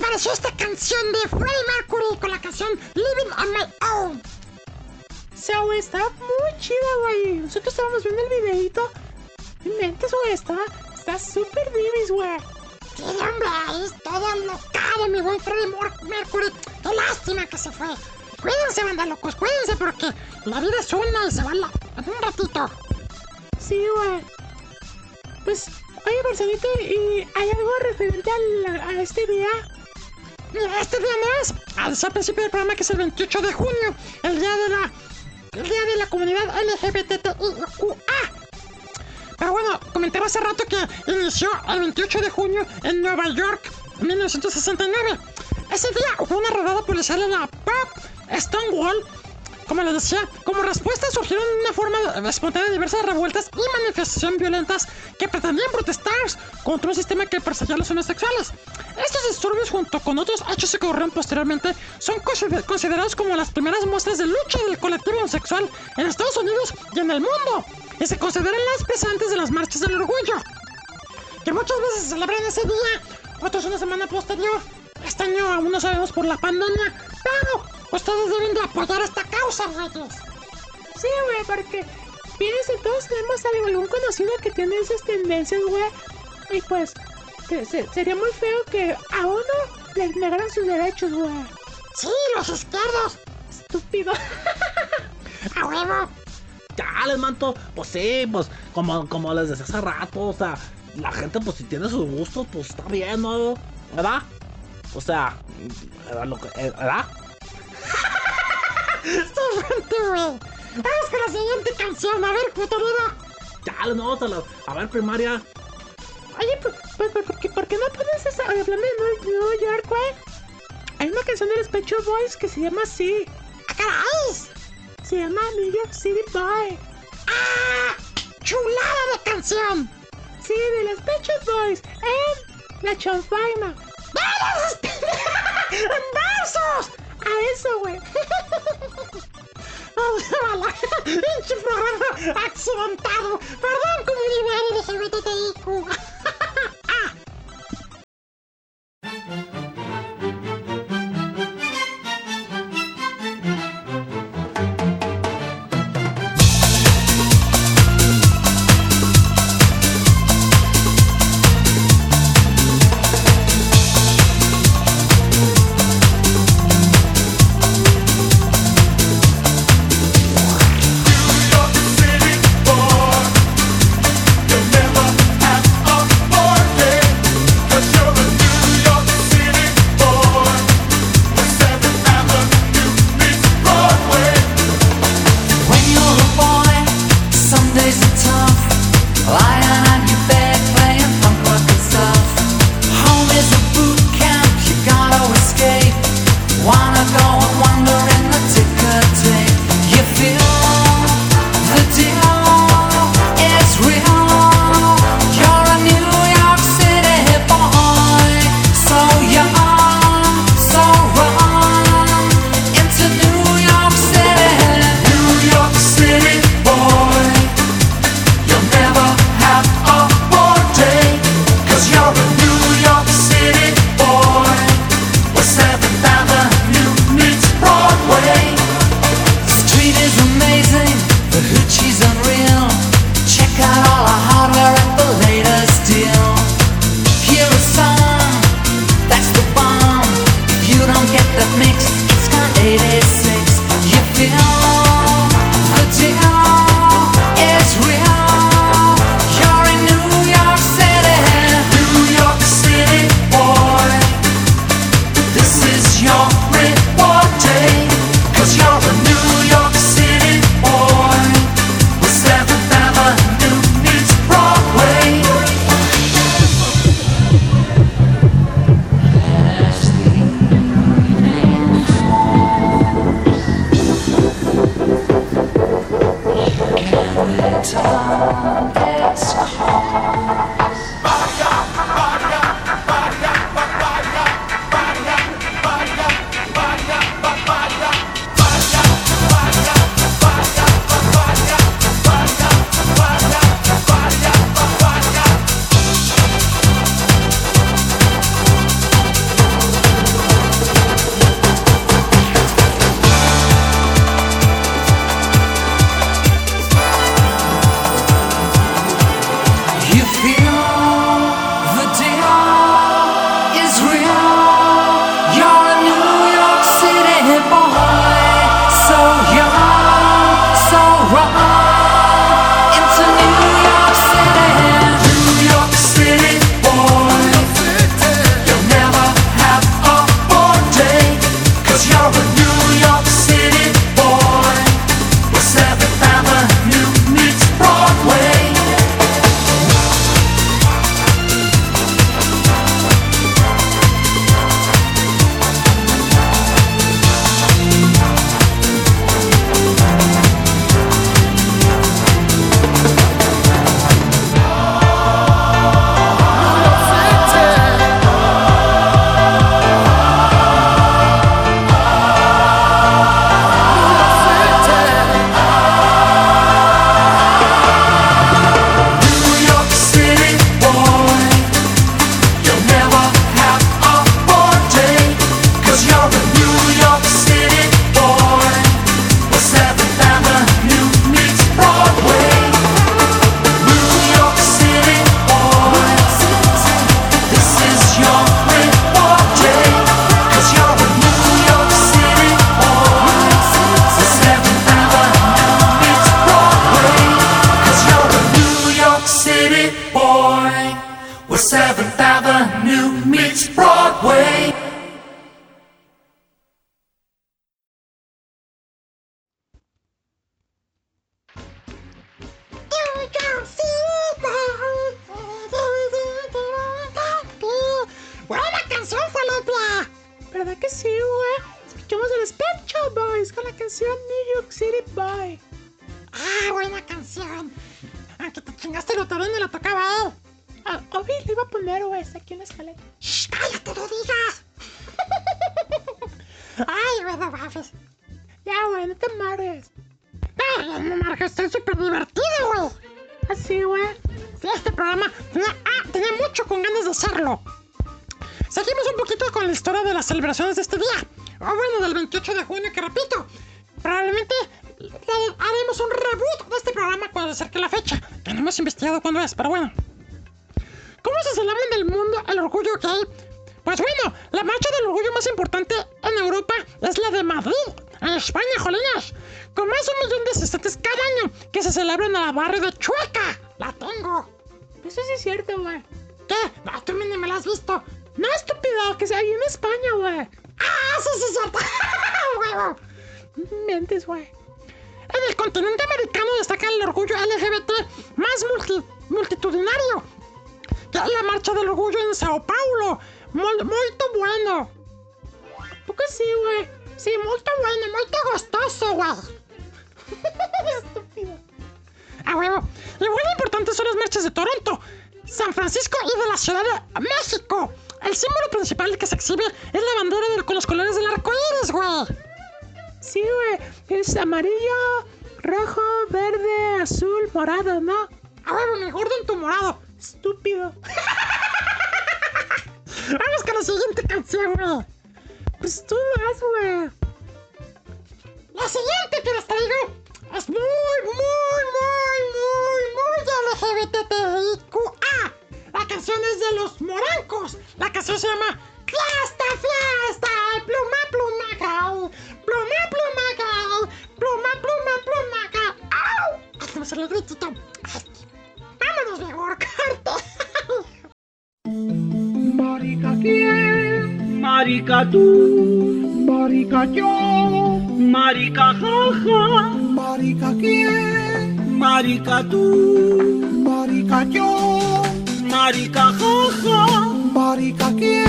Pareció esta canción de Freddie Mercury con la canción Living on My Own? O sea, güey, está muy chida, güey. Nosotros estábamos viendo el videito. No inventes, güey, está, está súper vivis, güey. Sí, hombre, es todo locado, mi buen Freddie Mercury. Qué lástima que se fue. Cuídense, banda locos, cuídense porque la vida es una y se va la- en un ratito. Sí, güey. Pues, oye, Marcelito, ¿y hay algo referente al- a, este día? Este día no es. Al principio del programa que es el 28 de junio, el día de la. El día de la comunidad LGBTIQA. Pero bueno, comentaba hace rato que inició el 28 de junio en Nueva York, 1969. Ese día hubo una rodada policial en la pub Stonewall. Como les decía, como respuesta surgieron de una forma espontánea diversas revueltas y manifestaciones violentas que pretendían protestar contra un sistema que perseguía a los homosexuales. Estos disturbios, junto con otros hechos que ocurrieron posteriormente, son consider- considerados como las primeras muestras de lucha del colectivo homosexual en Estados Unidos y en el mundo, y se consideran las presentes de las marchas del orgullo, que muchas veces se celebran ese día, otros una semana posterior. Este año aún no sabemos por la pandemia, pero ustedes deben de apoyar esta causa, reyes. Sí, güey, porque fíjense, todos tenemos a algún conocido que tiene esas tendencias, güey. Y pues, se- se- sería muy feo que a uno le negaran sus derechos, güey. Sí, los izquierdos. Estúpido. A huevo. Ya, les manto. Pues sí, pues como, como les decía hace rato, o sea, la gente, pues si tiene sus gustos, pues está bien, ¿no? ¿Verdad? O sea, lo que, ¿verdad? Siguiente, güey. Vamos con la siguiente canción. A ver, putarida. Ya, les vamos a la. A ver, primaria. Oye, pues, pues, pues, ¿por, qué, por qué no pones esa? Oye, hablando de Nueva, York, güey. Hay una canción de los Pet Shop Boys que se llama así. ¡Ah, caray! Se llama New York City Boy. ¡Ah! ¡Chulada de canción! Sí, de los Pet Shop Boys. En la chanfaina. ¡Besos! A eso, güey. ¡Pinche programa accidentado! Perdón, comunidad LGBTIQ. Boy. Ah, buena canción. Aunque te chingaste lo también me lo tocaba a él. Ah, Obi, le iba a poner, güey, está aquí en la escalera. Shh, cállate, no digas. Ay, güey, no mames. Ya, güey, no te amargues. No, no mames, estoy súper divertido, güey. Así, güey. Sí, este programa tenía, ah, tenía mucho con ganas de hacerlo. Seguimos un poquito con la historia de las celebraciones de este día. O bueno, del 28 de junio, que repito, probablemente le- haremos un reboot de este programa cuando se acerque la fecha. Que no hemos investigado cuándo es, pero bueno. ¿Cómo se celebra en el mundo el orgullo gay? Pues bueno, la marcha del orgullo más importante en Europa es la de Madrid, en España, jolinas. Con más de un millón de asistentes cada año que se celebran en la barrio de Chueca. La tengo. Eso sí es cierto, güey. ¿Qué? No, tú ni me la has visto. No, estúpido, que sea ahí en España, güey. ¡Ah, sí, sí, es cierto! ¡Huevo! Mentes, güey. En el continente americano destaca el orgullo LGBT más multi- multitudinario. Que la marcha del orgullo en Sao Paulo. Muy, bueno. ¿Por qué sí, güey? Sí, muy bueno, muy gustoso, güey. Estúpido. A huevo. Igual de importantes son las marchas de Toronto, San Francisco y de la Ciudad de México. El símbolo principal que se exhibe es la bandera de- con los colores del arco iris, güey. Sí, güey. Es amarillo, rojo, verde, azul, morado, ¿no? A huevo, mi gordo en tu morado. Estúpido. Vamos con la siguiente canción, güey. Pues tú vas, güey. La siguiente que les traigo es muy, muy, muy, muy, muy LGBTIQA. La canción es de los morancos. La canción se llama Fiesta, fiesta, pluma, pluma. Pluma, pluma, gal. Pluma, pluma, pluma, gal. ¡Au! Se me salió el gritito. Vámonos, mejor, corte. Marica quién, marica tú, marica yo, marica jaja, marica quién, marica tú, marica yo, marica jaja, marica quién,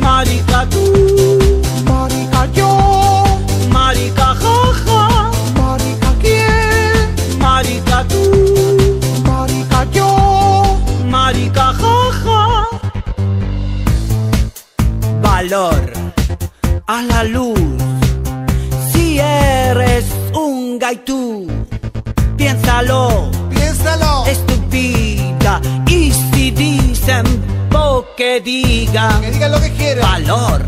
marica tú, marica yo, marica jaja, marica quién, marica tú, marica yo, marica jaja valor a la luz. Si eres un gaitú, piénsalo, piénsalo. Es tu vida. Y si dicen po que digan, que digan lo que quieran. Valor,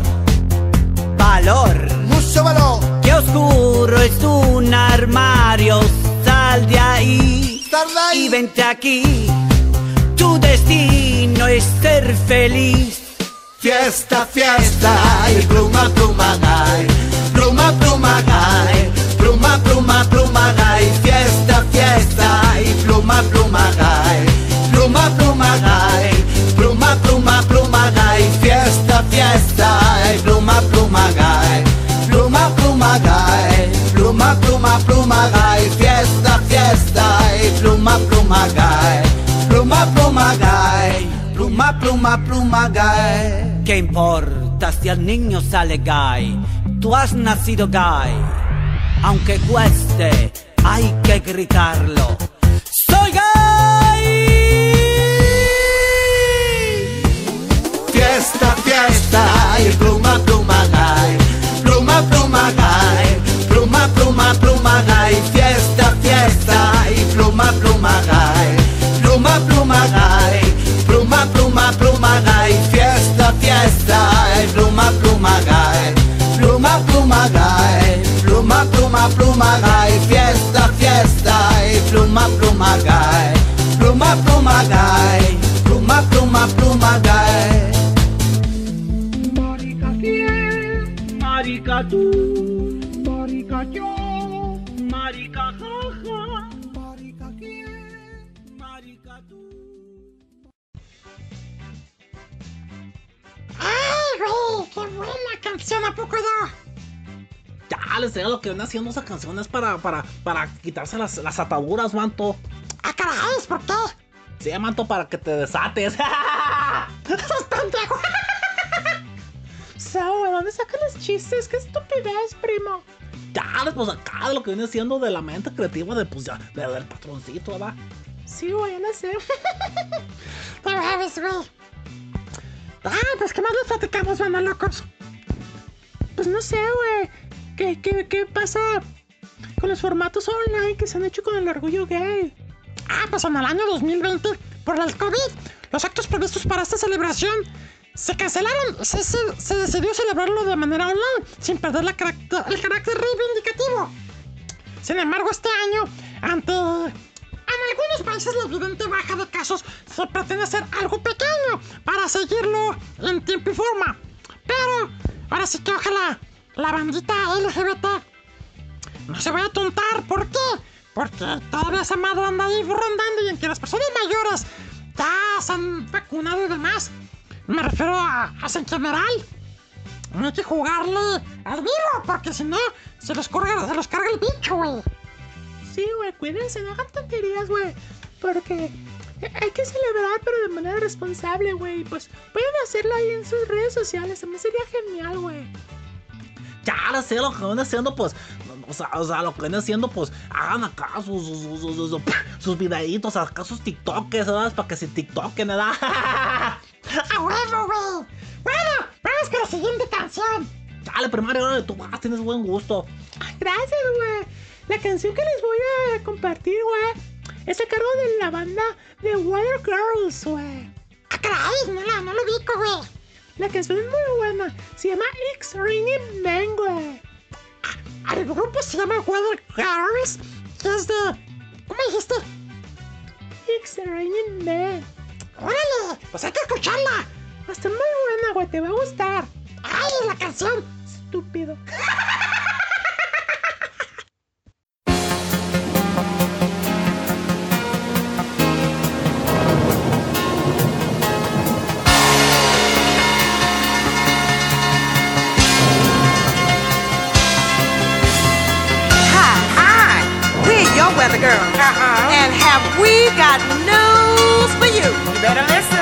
valor, mucho valor. Que oscuro es un armario, sal de ahí, Sal de ahí. y vente aquí. Tu destino es ser feliz. Fiesta, fiesta, y pluma, pluma, gay. Pluma, pluma, gay. Pluma, pluma, pluma, gay. Fiesta, fiesta, y pluma, pluma, gay. Pluma, pluma, gay. Pluma, pluma, pluma, gay. Fiesta, y pluma, pluma, gay. Pluma, pluma, gay. Pluma, pluma, pluma, gay. Fiesta, fiesta, y pluma, pluma, gay. Pluma, pluma, gay. Pluma, pluma, pluma, gay. ¿Qué importa si el niño sale gay? Tú has nacido gay. Aunque cueste, hay que gritarlo. Pluma, pluma, gay. Pluma, pluma, gay. Pluma, pluma, pluma, gay. Fiesta, fiesta, y pluma, pluma, gay. Pluma, pluma, gay. Pluma, pluma, pluma, gay. Fiesta, fiesta, y pluma, pluma, buena canción! ¿A poco no? Ya, les digo lo que viene haciendo esa canción es para, para, para quitarse las, las ataduras, manto. ¡Ah, caray! ¿Por qué? Sí, manto, para que te desates. ¡Sos pendejo! pasó, güey? ¿Dónde sacan los chistes? ¡Qué estupidez, primo! Ya, pues acá de lo que viene siendo de la mente creativa de, pues ya, de- del patroncito, ¿verdad? Sí, güey, lo sé. No mames, güey. Ah, pues ¿qué más les platicamos, banda locos? Pues no sé, güey. ¿Qué, qué, ¿Qué pasa con los formatos online que se han hecho con el orgullo gay? Ah, pues en el año 2020, por el COVID, los actos previstos para esta celebración se cancelaron. Se, se- se decidió celebrarlo de manera online, sin perder la el carácter reivindicativo. Sin embargo, este año, ante... En algunos países la evidente baja de casos se pretende hacer algo pequeño para seguirlo en tiempo y forma. Pero, ahora sí que ojalá la bandita LGBT no se vaya a tontar. ¿Por qué? Porque todavía esa madre anda ahí rondando y en que las personas mayores ya se han vacunado y demás. Me refiero a, a en general. No hay que jugarle al vivo, porque si no, se los, carga, se los carga el bicho, güey. Sí, güey, cuídense, no hagan tonterías, güey. Porque hay que celebrar, pero de manera responsable, güey. Pues pueden hacerlo ahí en sus redes sociales. También sería genial, güey. Ya, ahora sé lo que viene haciendo, pues. O sea, o sea, lo que viene haciendo, pues, hagan acá sus, sus, sus, sus, sus- sus videitos, acá sus TikToks, ¿verdad? Para que se TikToken, ¿verdad? ¡A huevo, güey! Bueno, vamos con la siguiente canción. Dale, primario, tú vas, tienes buen gusto. Gracias, güey. La canción que les voy a compartir, güey, es a cargo de la banda The Water Girls, güey. ¡Ah, caray! No, la, no lo ubico, güey. La canción es muy buena. Se llama X Ringing Man, güey. El grupo se llama Weather Girls, que es de... ¿Cómo dijiste? X Ringing Man. ¡Órale! Pues hay que escucharla. Está muy buena, güey. Te va a gustar. ¡Ay, la canción! Estúpido. have we got news for you? You better listen.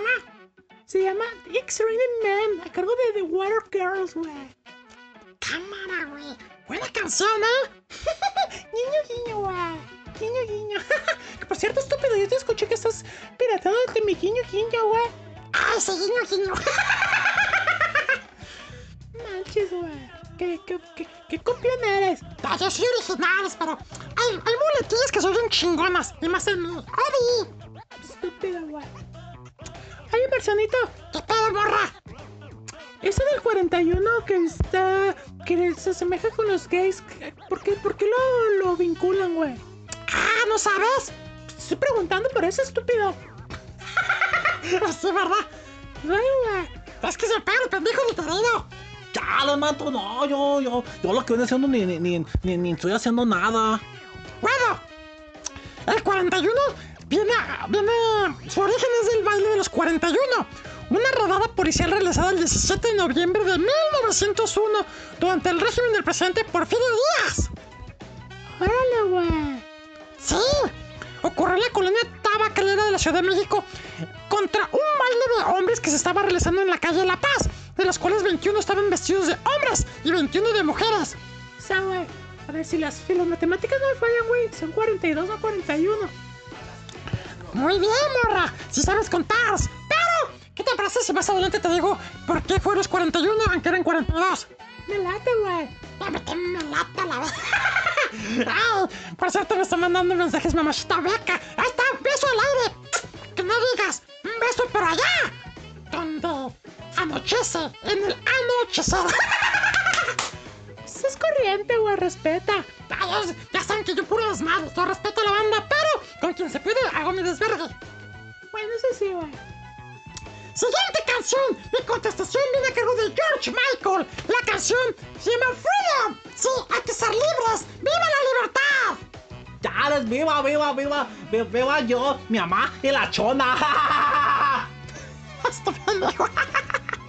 Llama? Se llama X Raining Man, a cargo de The Water Girls, güey. Cámara, güey. Buena canción, ¿eh? Guiño, guiño, güey. Guiño, guiño. que por cierto, estúpido, yo te escuché que estás pirateando de mi guiño, guiño, güey. ¡Ay, sí, guiño, guiño! Manches, güey. ¿Qué, qué, qué, qué copión eres? Ah, yo soy originales, pero hay, hay muletillas que son bien chingonas. Y más en mí. ¡Odi! Estúpido, güey. Oye, Marcianito. ¿Qué pedo, morra? Eso del 41 que está. que se asemeja con los gays. ¿Por qué, por qué lo, lo vinculan, güey? Ah, ¿no sabes? Estoy preguntando por eso, estúpido. sí, ¿verdad? Ay, güey. Es que se pega el pendejo literal. Ya, los mato, no, yo, yo, yo lo que viene haciendo ni, ni, ni, ni, ni estoy haciendo nada. Bueno, el 41 viene, viene, su origen es del baile de los 41. Una redada policial realizada el 17 de noviembre de 1901 durante el régimen del presidente Porfirio Díaz. Órale, güey. Sí, ocurrió en la colonia tabacalera de la Ciudad de México contra un baile de hombres que se estaba realizando en la calle La Paz, de los cuales 21 estaban vestidos de hombres y 21 de mujeres. O sea, güey, a ver si las, si las matemáticas no me fallan, güey, son 42 o 41. Muy bien, morra, si sabes contar. Pero, ¿qué te parece si más adelante te digo por qué fueron los 41 aunque eran 42? Me late, güey. Ya me, late la vez. Ay, por cierto, me está mandando mensajes mamachita beca. Ahí está, beso al aire. Que no digas, un beso por allá. Donde anochece, en el anochecer. Eso es corriente, güey, respeta. Ay, ya saben que yo puro desmadre, yo respeto a la banda, pero con quien se puede hago mi desvergue. Bueno, eso sí, güey. Siguiente canción. Mi contestación viene a cargo de George Michael. La canción se llama Freedom. Sí, hay que ser libres. ¡Viva la libertad! Ya, les viva, viva, viva, viva, yo, mi mamá y la chona. Esto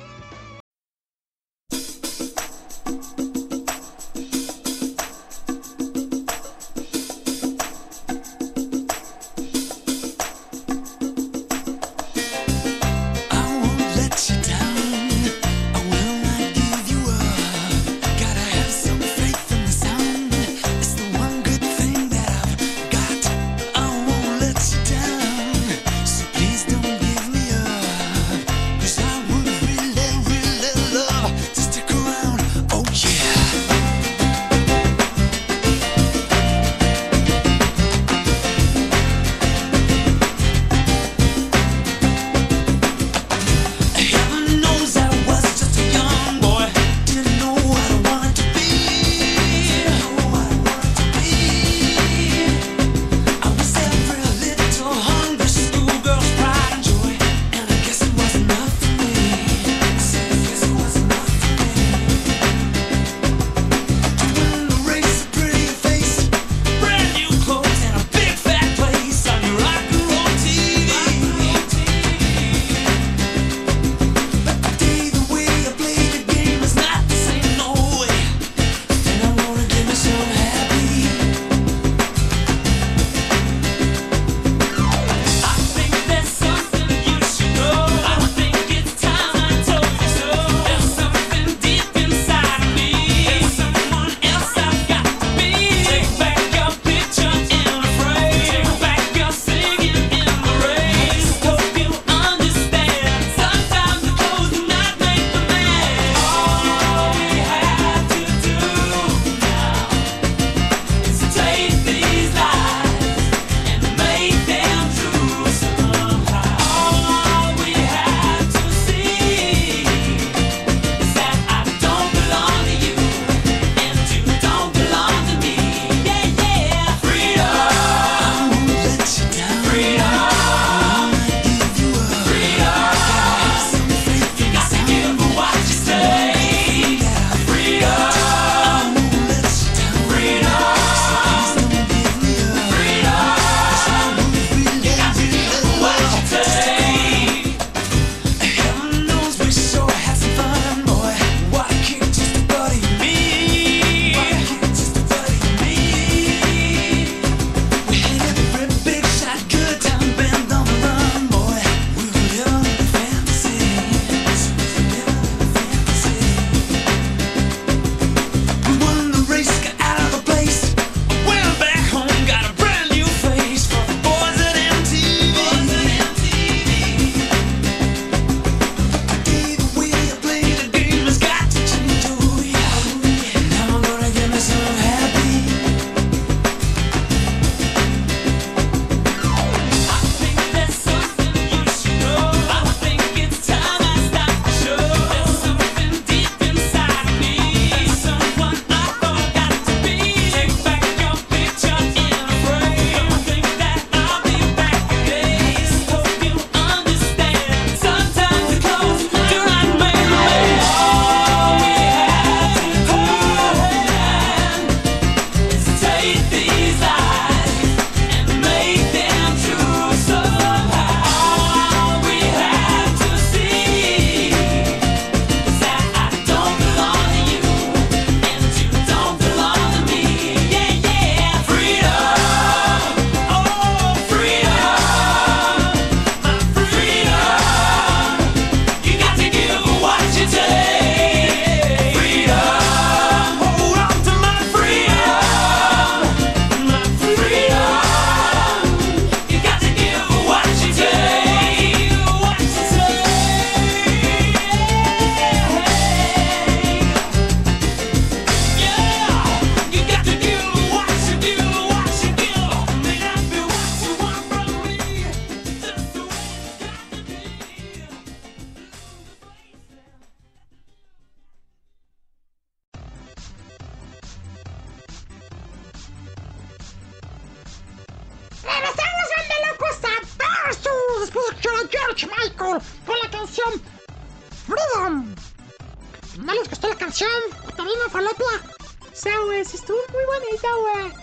estuvo muy bonita, güey.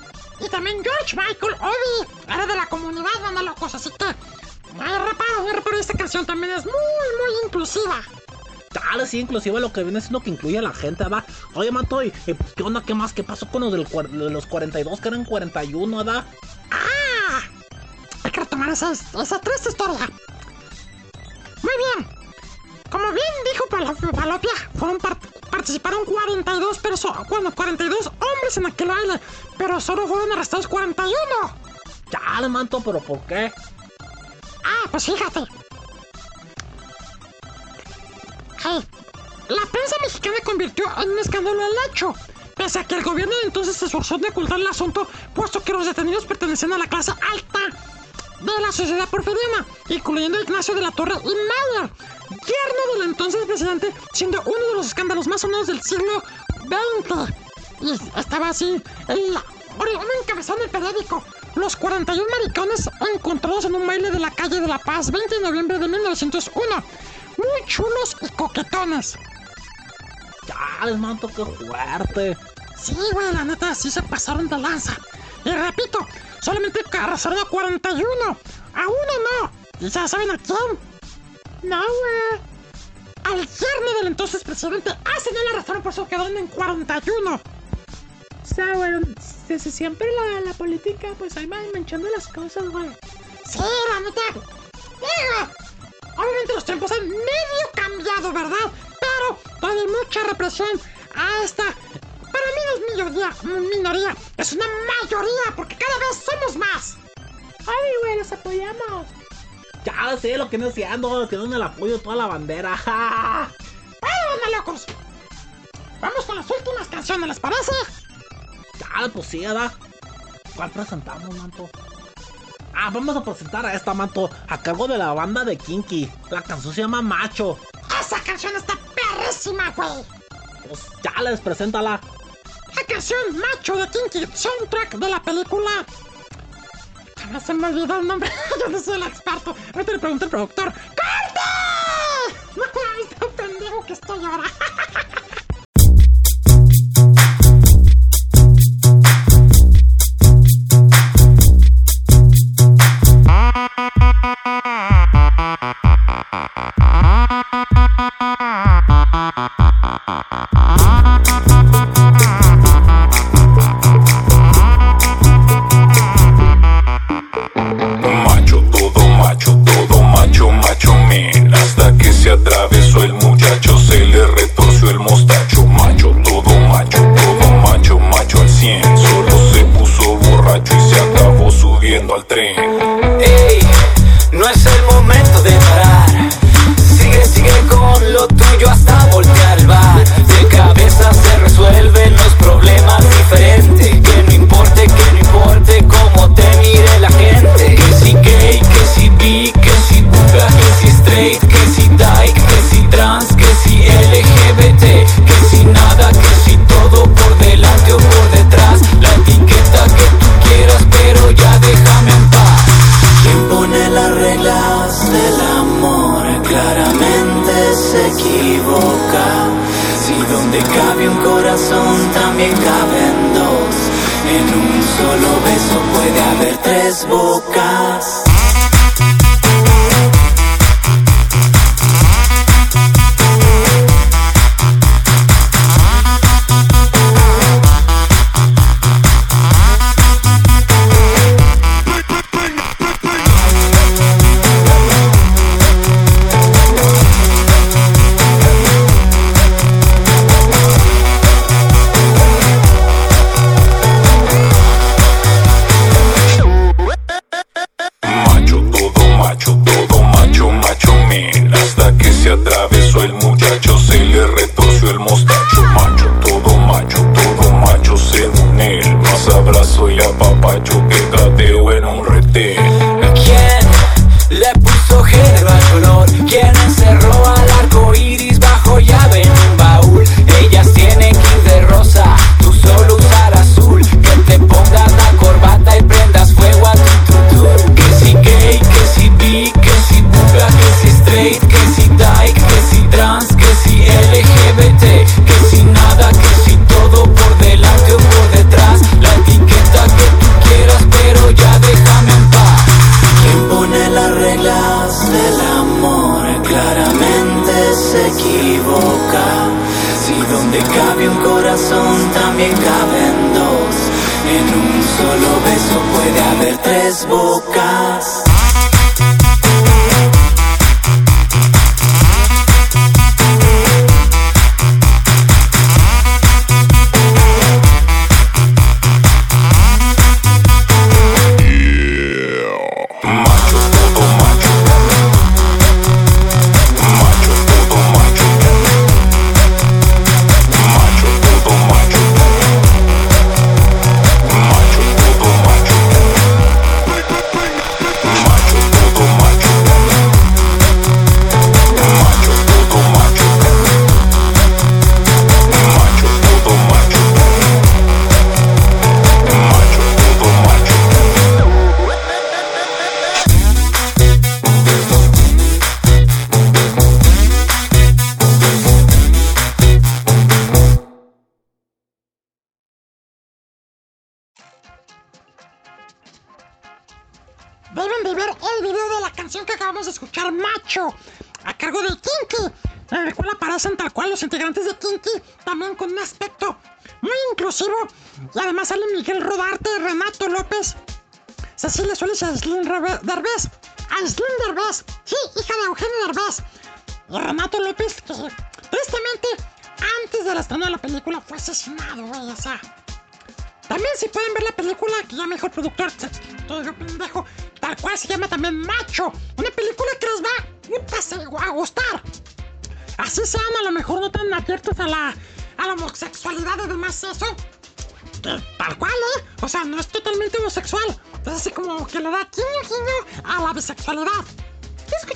Y también George Michael Obi era de la comunidad, banda locos, así que hay reparo, reparo. Esta canción también es muy, muy inclusiva. Dale, sí, inclusive lo que viene siendo que incluye a la gente, ¿verdad? Oye, Manto, ¿y eh, ¿qué onda? ¿Qué más? ¿Qué pasó con los, de los 42 que eran 41, verdad? ¡Ah! Hay que retomar esa, esa triste historia. Muy bien. Como bien dijo Palo- Palopia, fueron participaron 42 personas, bueno, 42 hombres en aquel baile, pero solo fueron arrestados 41. Dale, Manto, ¿pero por qué? Ah, pues fíjate. Hey, la prensa mexicana convirtió en un escándalo el hecho, pese a que el gobierno de entonces se esforzó en ocultar el asunto, puesto que los detenidos pertenecían a la clase alta de la sociedad porfiriana, incluyendo a Ignacio de la Torre y Mayer, yerno del entonces presidente, siendo uno de los escándalos más sonados del siglo XX. Y estaba así, en la, un encabezado en el periódico. Los 41 maricones encontrados en un baile de la calle de La Paz, 20 de noviembre de 1901. Muy chulos y coquetones. Dale, Manto, qué fuerte. Sí, güey, la neta, sí se pasaron de lanza. Y repito, solamente arrasaron a 41. A uno no. ¿Y ya saben a quién? No, güey. Al yerno del entonces presidente. Ah, sí, no lo arrestaron, por eso quedaron en 41. O sea, güey, desde siempre la, la política, pues ahí van manchando las cosas, güey. Sí, la neta. Digo, obviamente los tiempos han medio cambiado, ¿verdad? Pero todavía hay mucha represión a esta. Para mí no es minoría, minoría, es una mayoría, porque cada vez somos más. Ay, güey, los apoyamos. Ya sé lo que no haciendo, que dan el apoyo de toda la bandera. ¡Bueno, anda, locos! Vamos con las últimas canciones, ¿les parece? Ya, pues sí, ¿verdad? ¿Cuál presentamos, Manto? Ah, vamos a presentar a esta, Manto, a cargo de la banda de Kinky. La canción se llama Macho. Esa canción está perrísima, güey. Pues ya les preséntala. La canción Macho de Kinky, soundtrack de la película. Ahora se me olvidó el nombre. Yo no soy el experto. Ahorita le pregunto al productor. ¡Corte! No pendejo que estoy ahora. corazón también caben dos. En un solo beso puede haber tres bocas.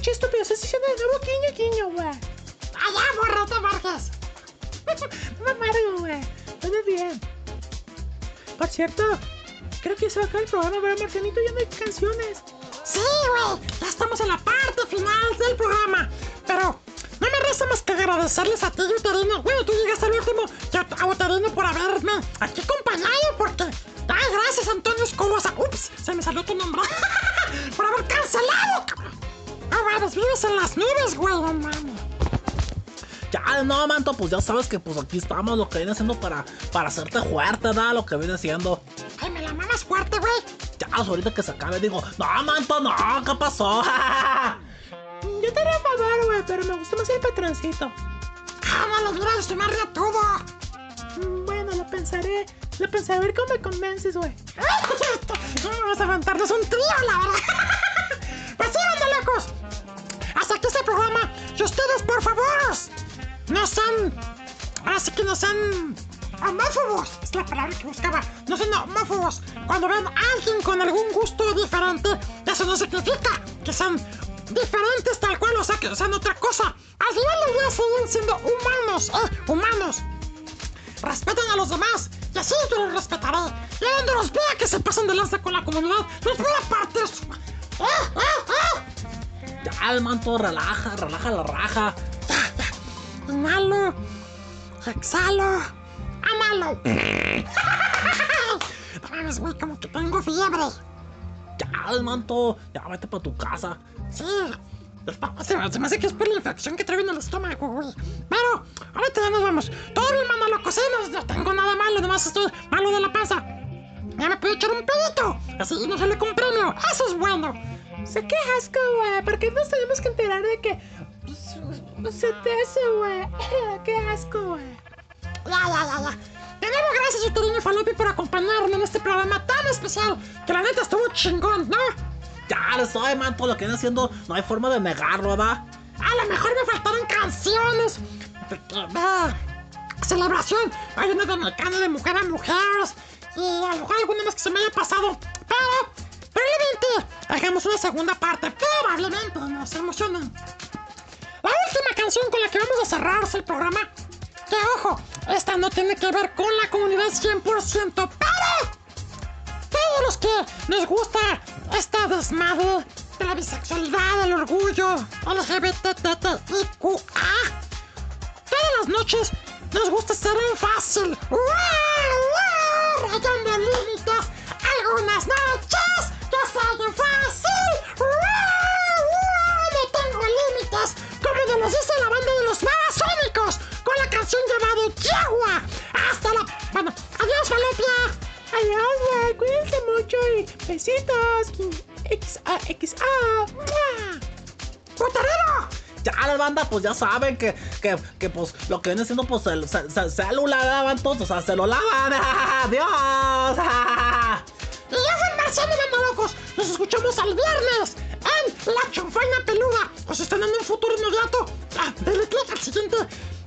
¿Qué escuché esto? Pero estás diciendo de nuevo quiño, quiño, güey. Allá, borrata Vargas. No me amargo, güey. Todo bien. Por cierto, creo que se va a acabar el programa, ¿verdad, Marcianito? Ya no hay canciones. Sí, güey, ya estamos en la parte final del programa. Pero no me resta más que agradecerles a ti, Uterino. Bueno, tú llegaste al último. Y a Uterino por haberme aquí acompañado, porque. Ay, gracias, Antonio Escobosa. Ups, se me salió tu nombre. por haber cancelado, vives en las nubes, güey, no mames. Ya, no, manto, pues ya sabes que pues aquí estamos, lo que viene haciendo para, para hacerte fuerte, ¿verdad? Lo que viene siendo. Ay, me la mamas fuerte, güey. Ya, pues, ahorita que se acabe, digo, no, manto, no, ¿qué pasó? Yo te haré favor, güey, pero me gusta más el patroncito. Ah, no dirás, se me arde todo. Bueno, lo pensaré. Lo pensaré a ver cómo me convences, güey. Vamos a aventarnos un trío, la verdad. pues sí, locos. Hasta aquí este programa. Y ustedes, por favor, no sean. Ahora sí que no sean. Homófobos, es la palabra que buscaba. No sean homófobos. Cuando ven a alguien con algún gusto diferente, eso no significa que sean diferentes tal cual, o sea, que sean otra cosa. Al final día siguen siendo humanos, eh, humanos. Respeten a los demás y así yo los respetaré. Y donde los vea que se pasan de lanza con la comunidad, los voy a partir. ¡Ah, ah, ah! Ya, el manto, relaja, relaja la raja. Inhalo, exhalo, amalo. No mames, güey, como que tengo fiebre. Ya, el manto, ya vete para tu casa. Sí, se me, hace que es por la infección que traigo en el estómago, güey. Pero, ahorita ya nos vamos. Todo bien, manda loco, sí, no, no tengo nada malo, nomás estoy malo de la panza. Ya me puedo echar un pedito, así no sale con premio. Eso es bueno. Sé qué asco, güey. ¿Por qué nos tenemos que enterar de que. pues, Se te hace, güey. Qué asco, güey. Ya, ya, ya, ya. De nuevo, gracias, y Falopi, por acompañarme en este programa tan especial. Que la neta estuvo chingón, ¿no? Ya, lo sabe, manto, lo que viene haciendo, no hay forma de negarlo, ¿verdad? A lo mejor me faltaron canciones. celebración. Hay una de mecano de mujer a mujeres. Y a lo mejor alguna más que se me haya pasado. Pero, probablemente hagamos una segunda parte. Probablemente nos emocionen. La última canción con la que vamos a cerrar el programa. Que ojo, esta no tiene que ver con la comunidad 100%, pero todos los que nos gusta esta desmadre de la bisexualidad, el orgullo, LGBTTIQA. Todas las noches nos gusta ser en fácil. ¡Wow! ¡Wow! Rayando límites. Algunas noches en fácil. ¡Wow! ¡Wow! No tengo límites. Como nos dice la banda de los Babasónicos con la canción llamada Yagua. Hasta Adiós, güey. Cuídense mucho y besitos. XA, XA. ¡Mua! ¡Putarero! Ya la banda, pues ya saben que, que, que pues lo que viene siendo pues el ce- ce- celular lavan todos, o sea, se lo lavan. ¡Adiós! Y yo soy Marcelo Locos. Nos escuchamos el viernes en La Chanfaina Peluda. Nos están en un futuro inmediato. Ah, denle click al siguiente,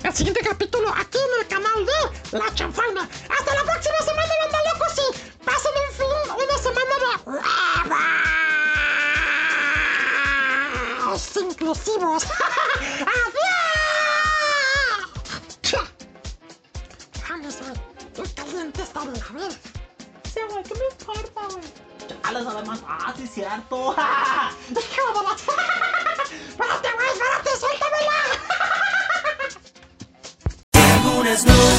al siguiente capítulo aquí en el canal de La Chanfaina. Hasta la próxima semana, banda locos. Y pasen un fin, una semana de inclusivos. importa, güey? Ya les además, ah, sí, cierto. ¡Hijo de la... ¡Espérate, güey! ¡Espérate! ¡Suéltamela!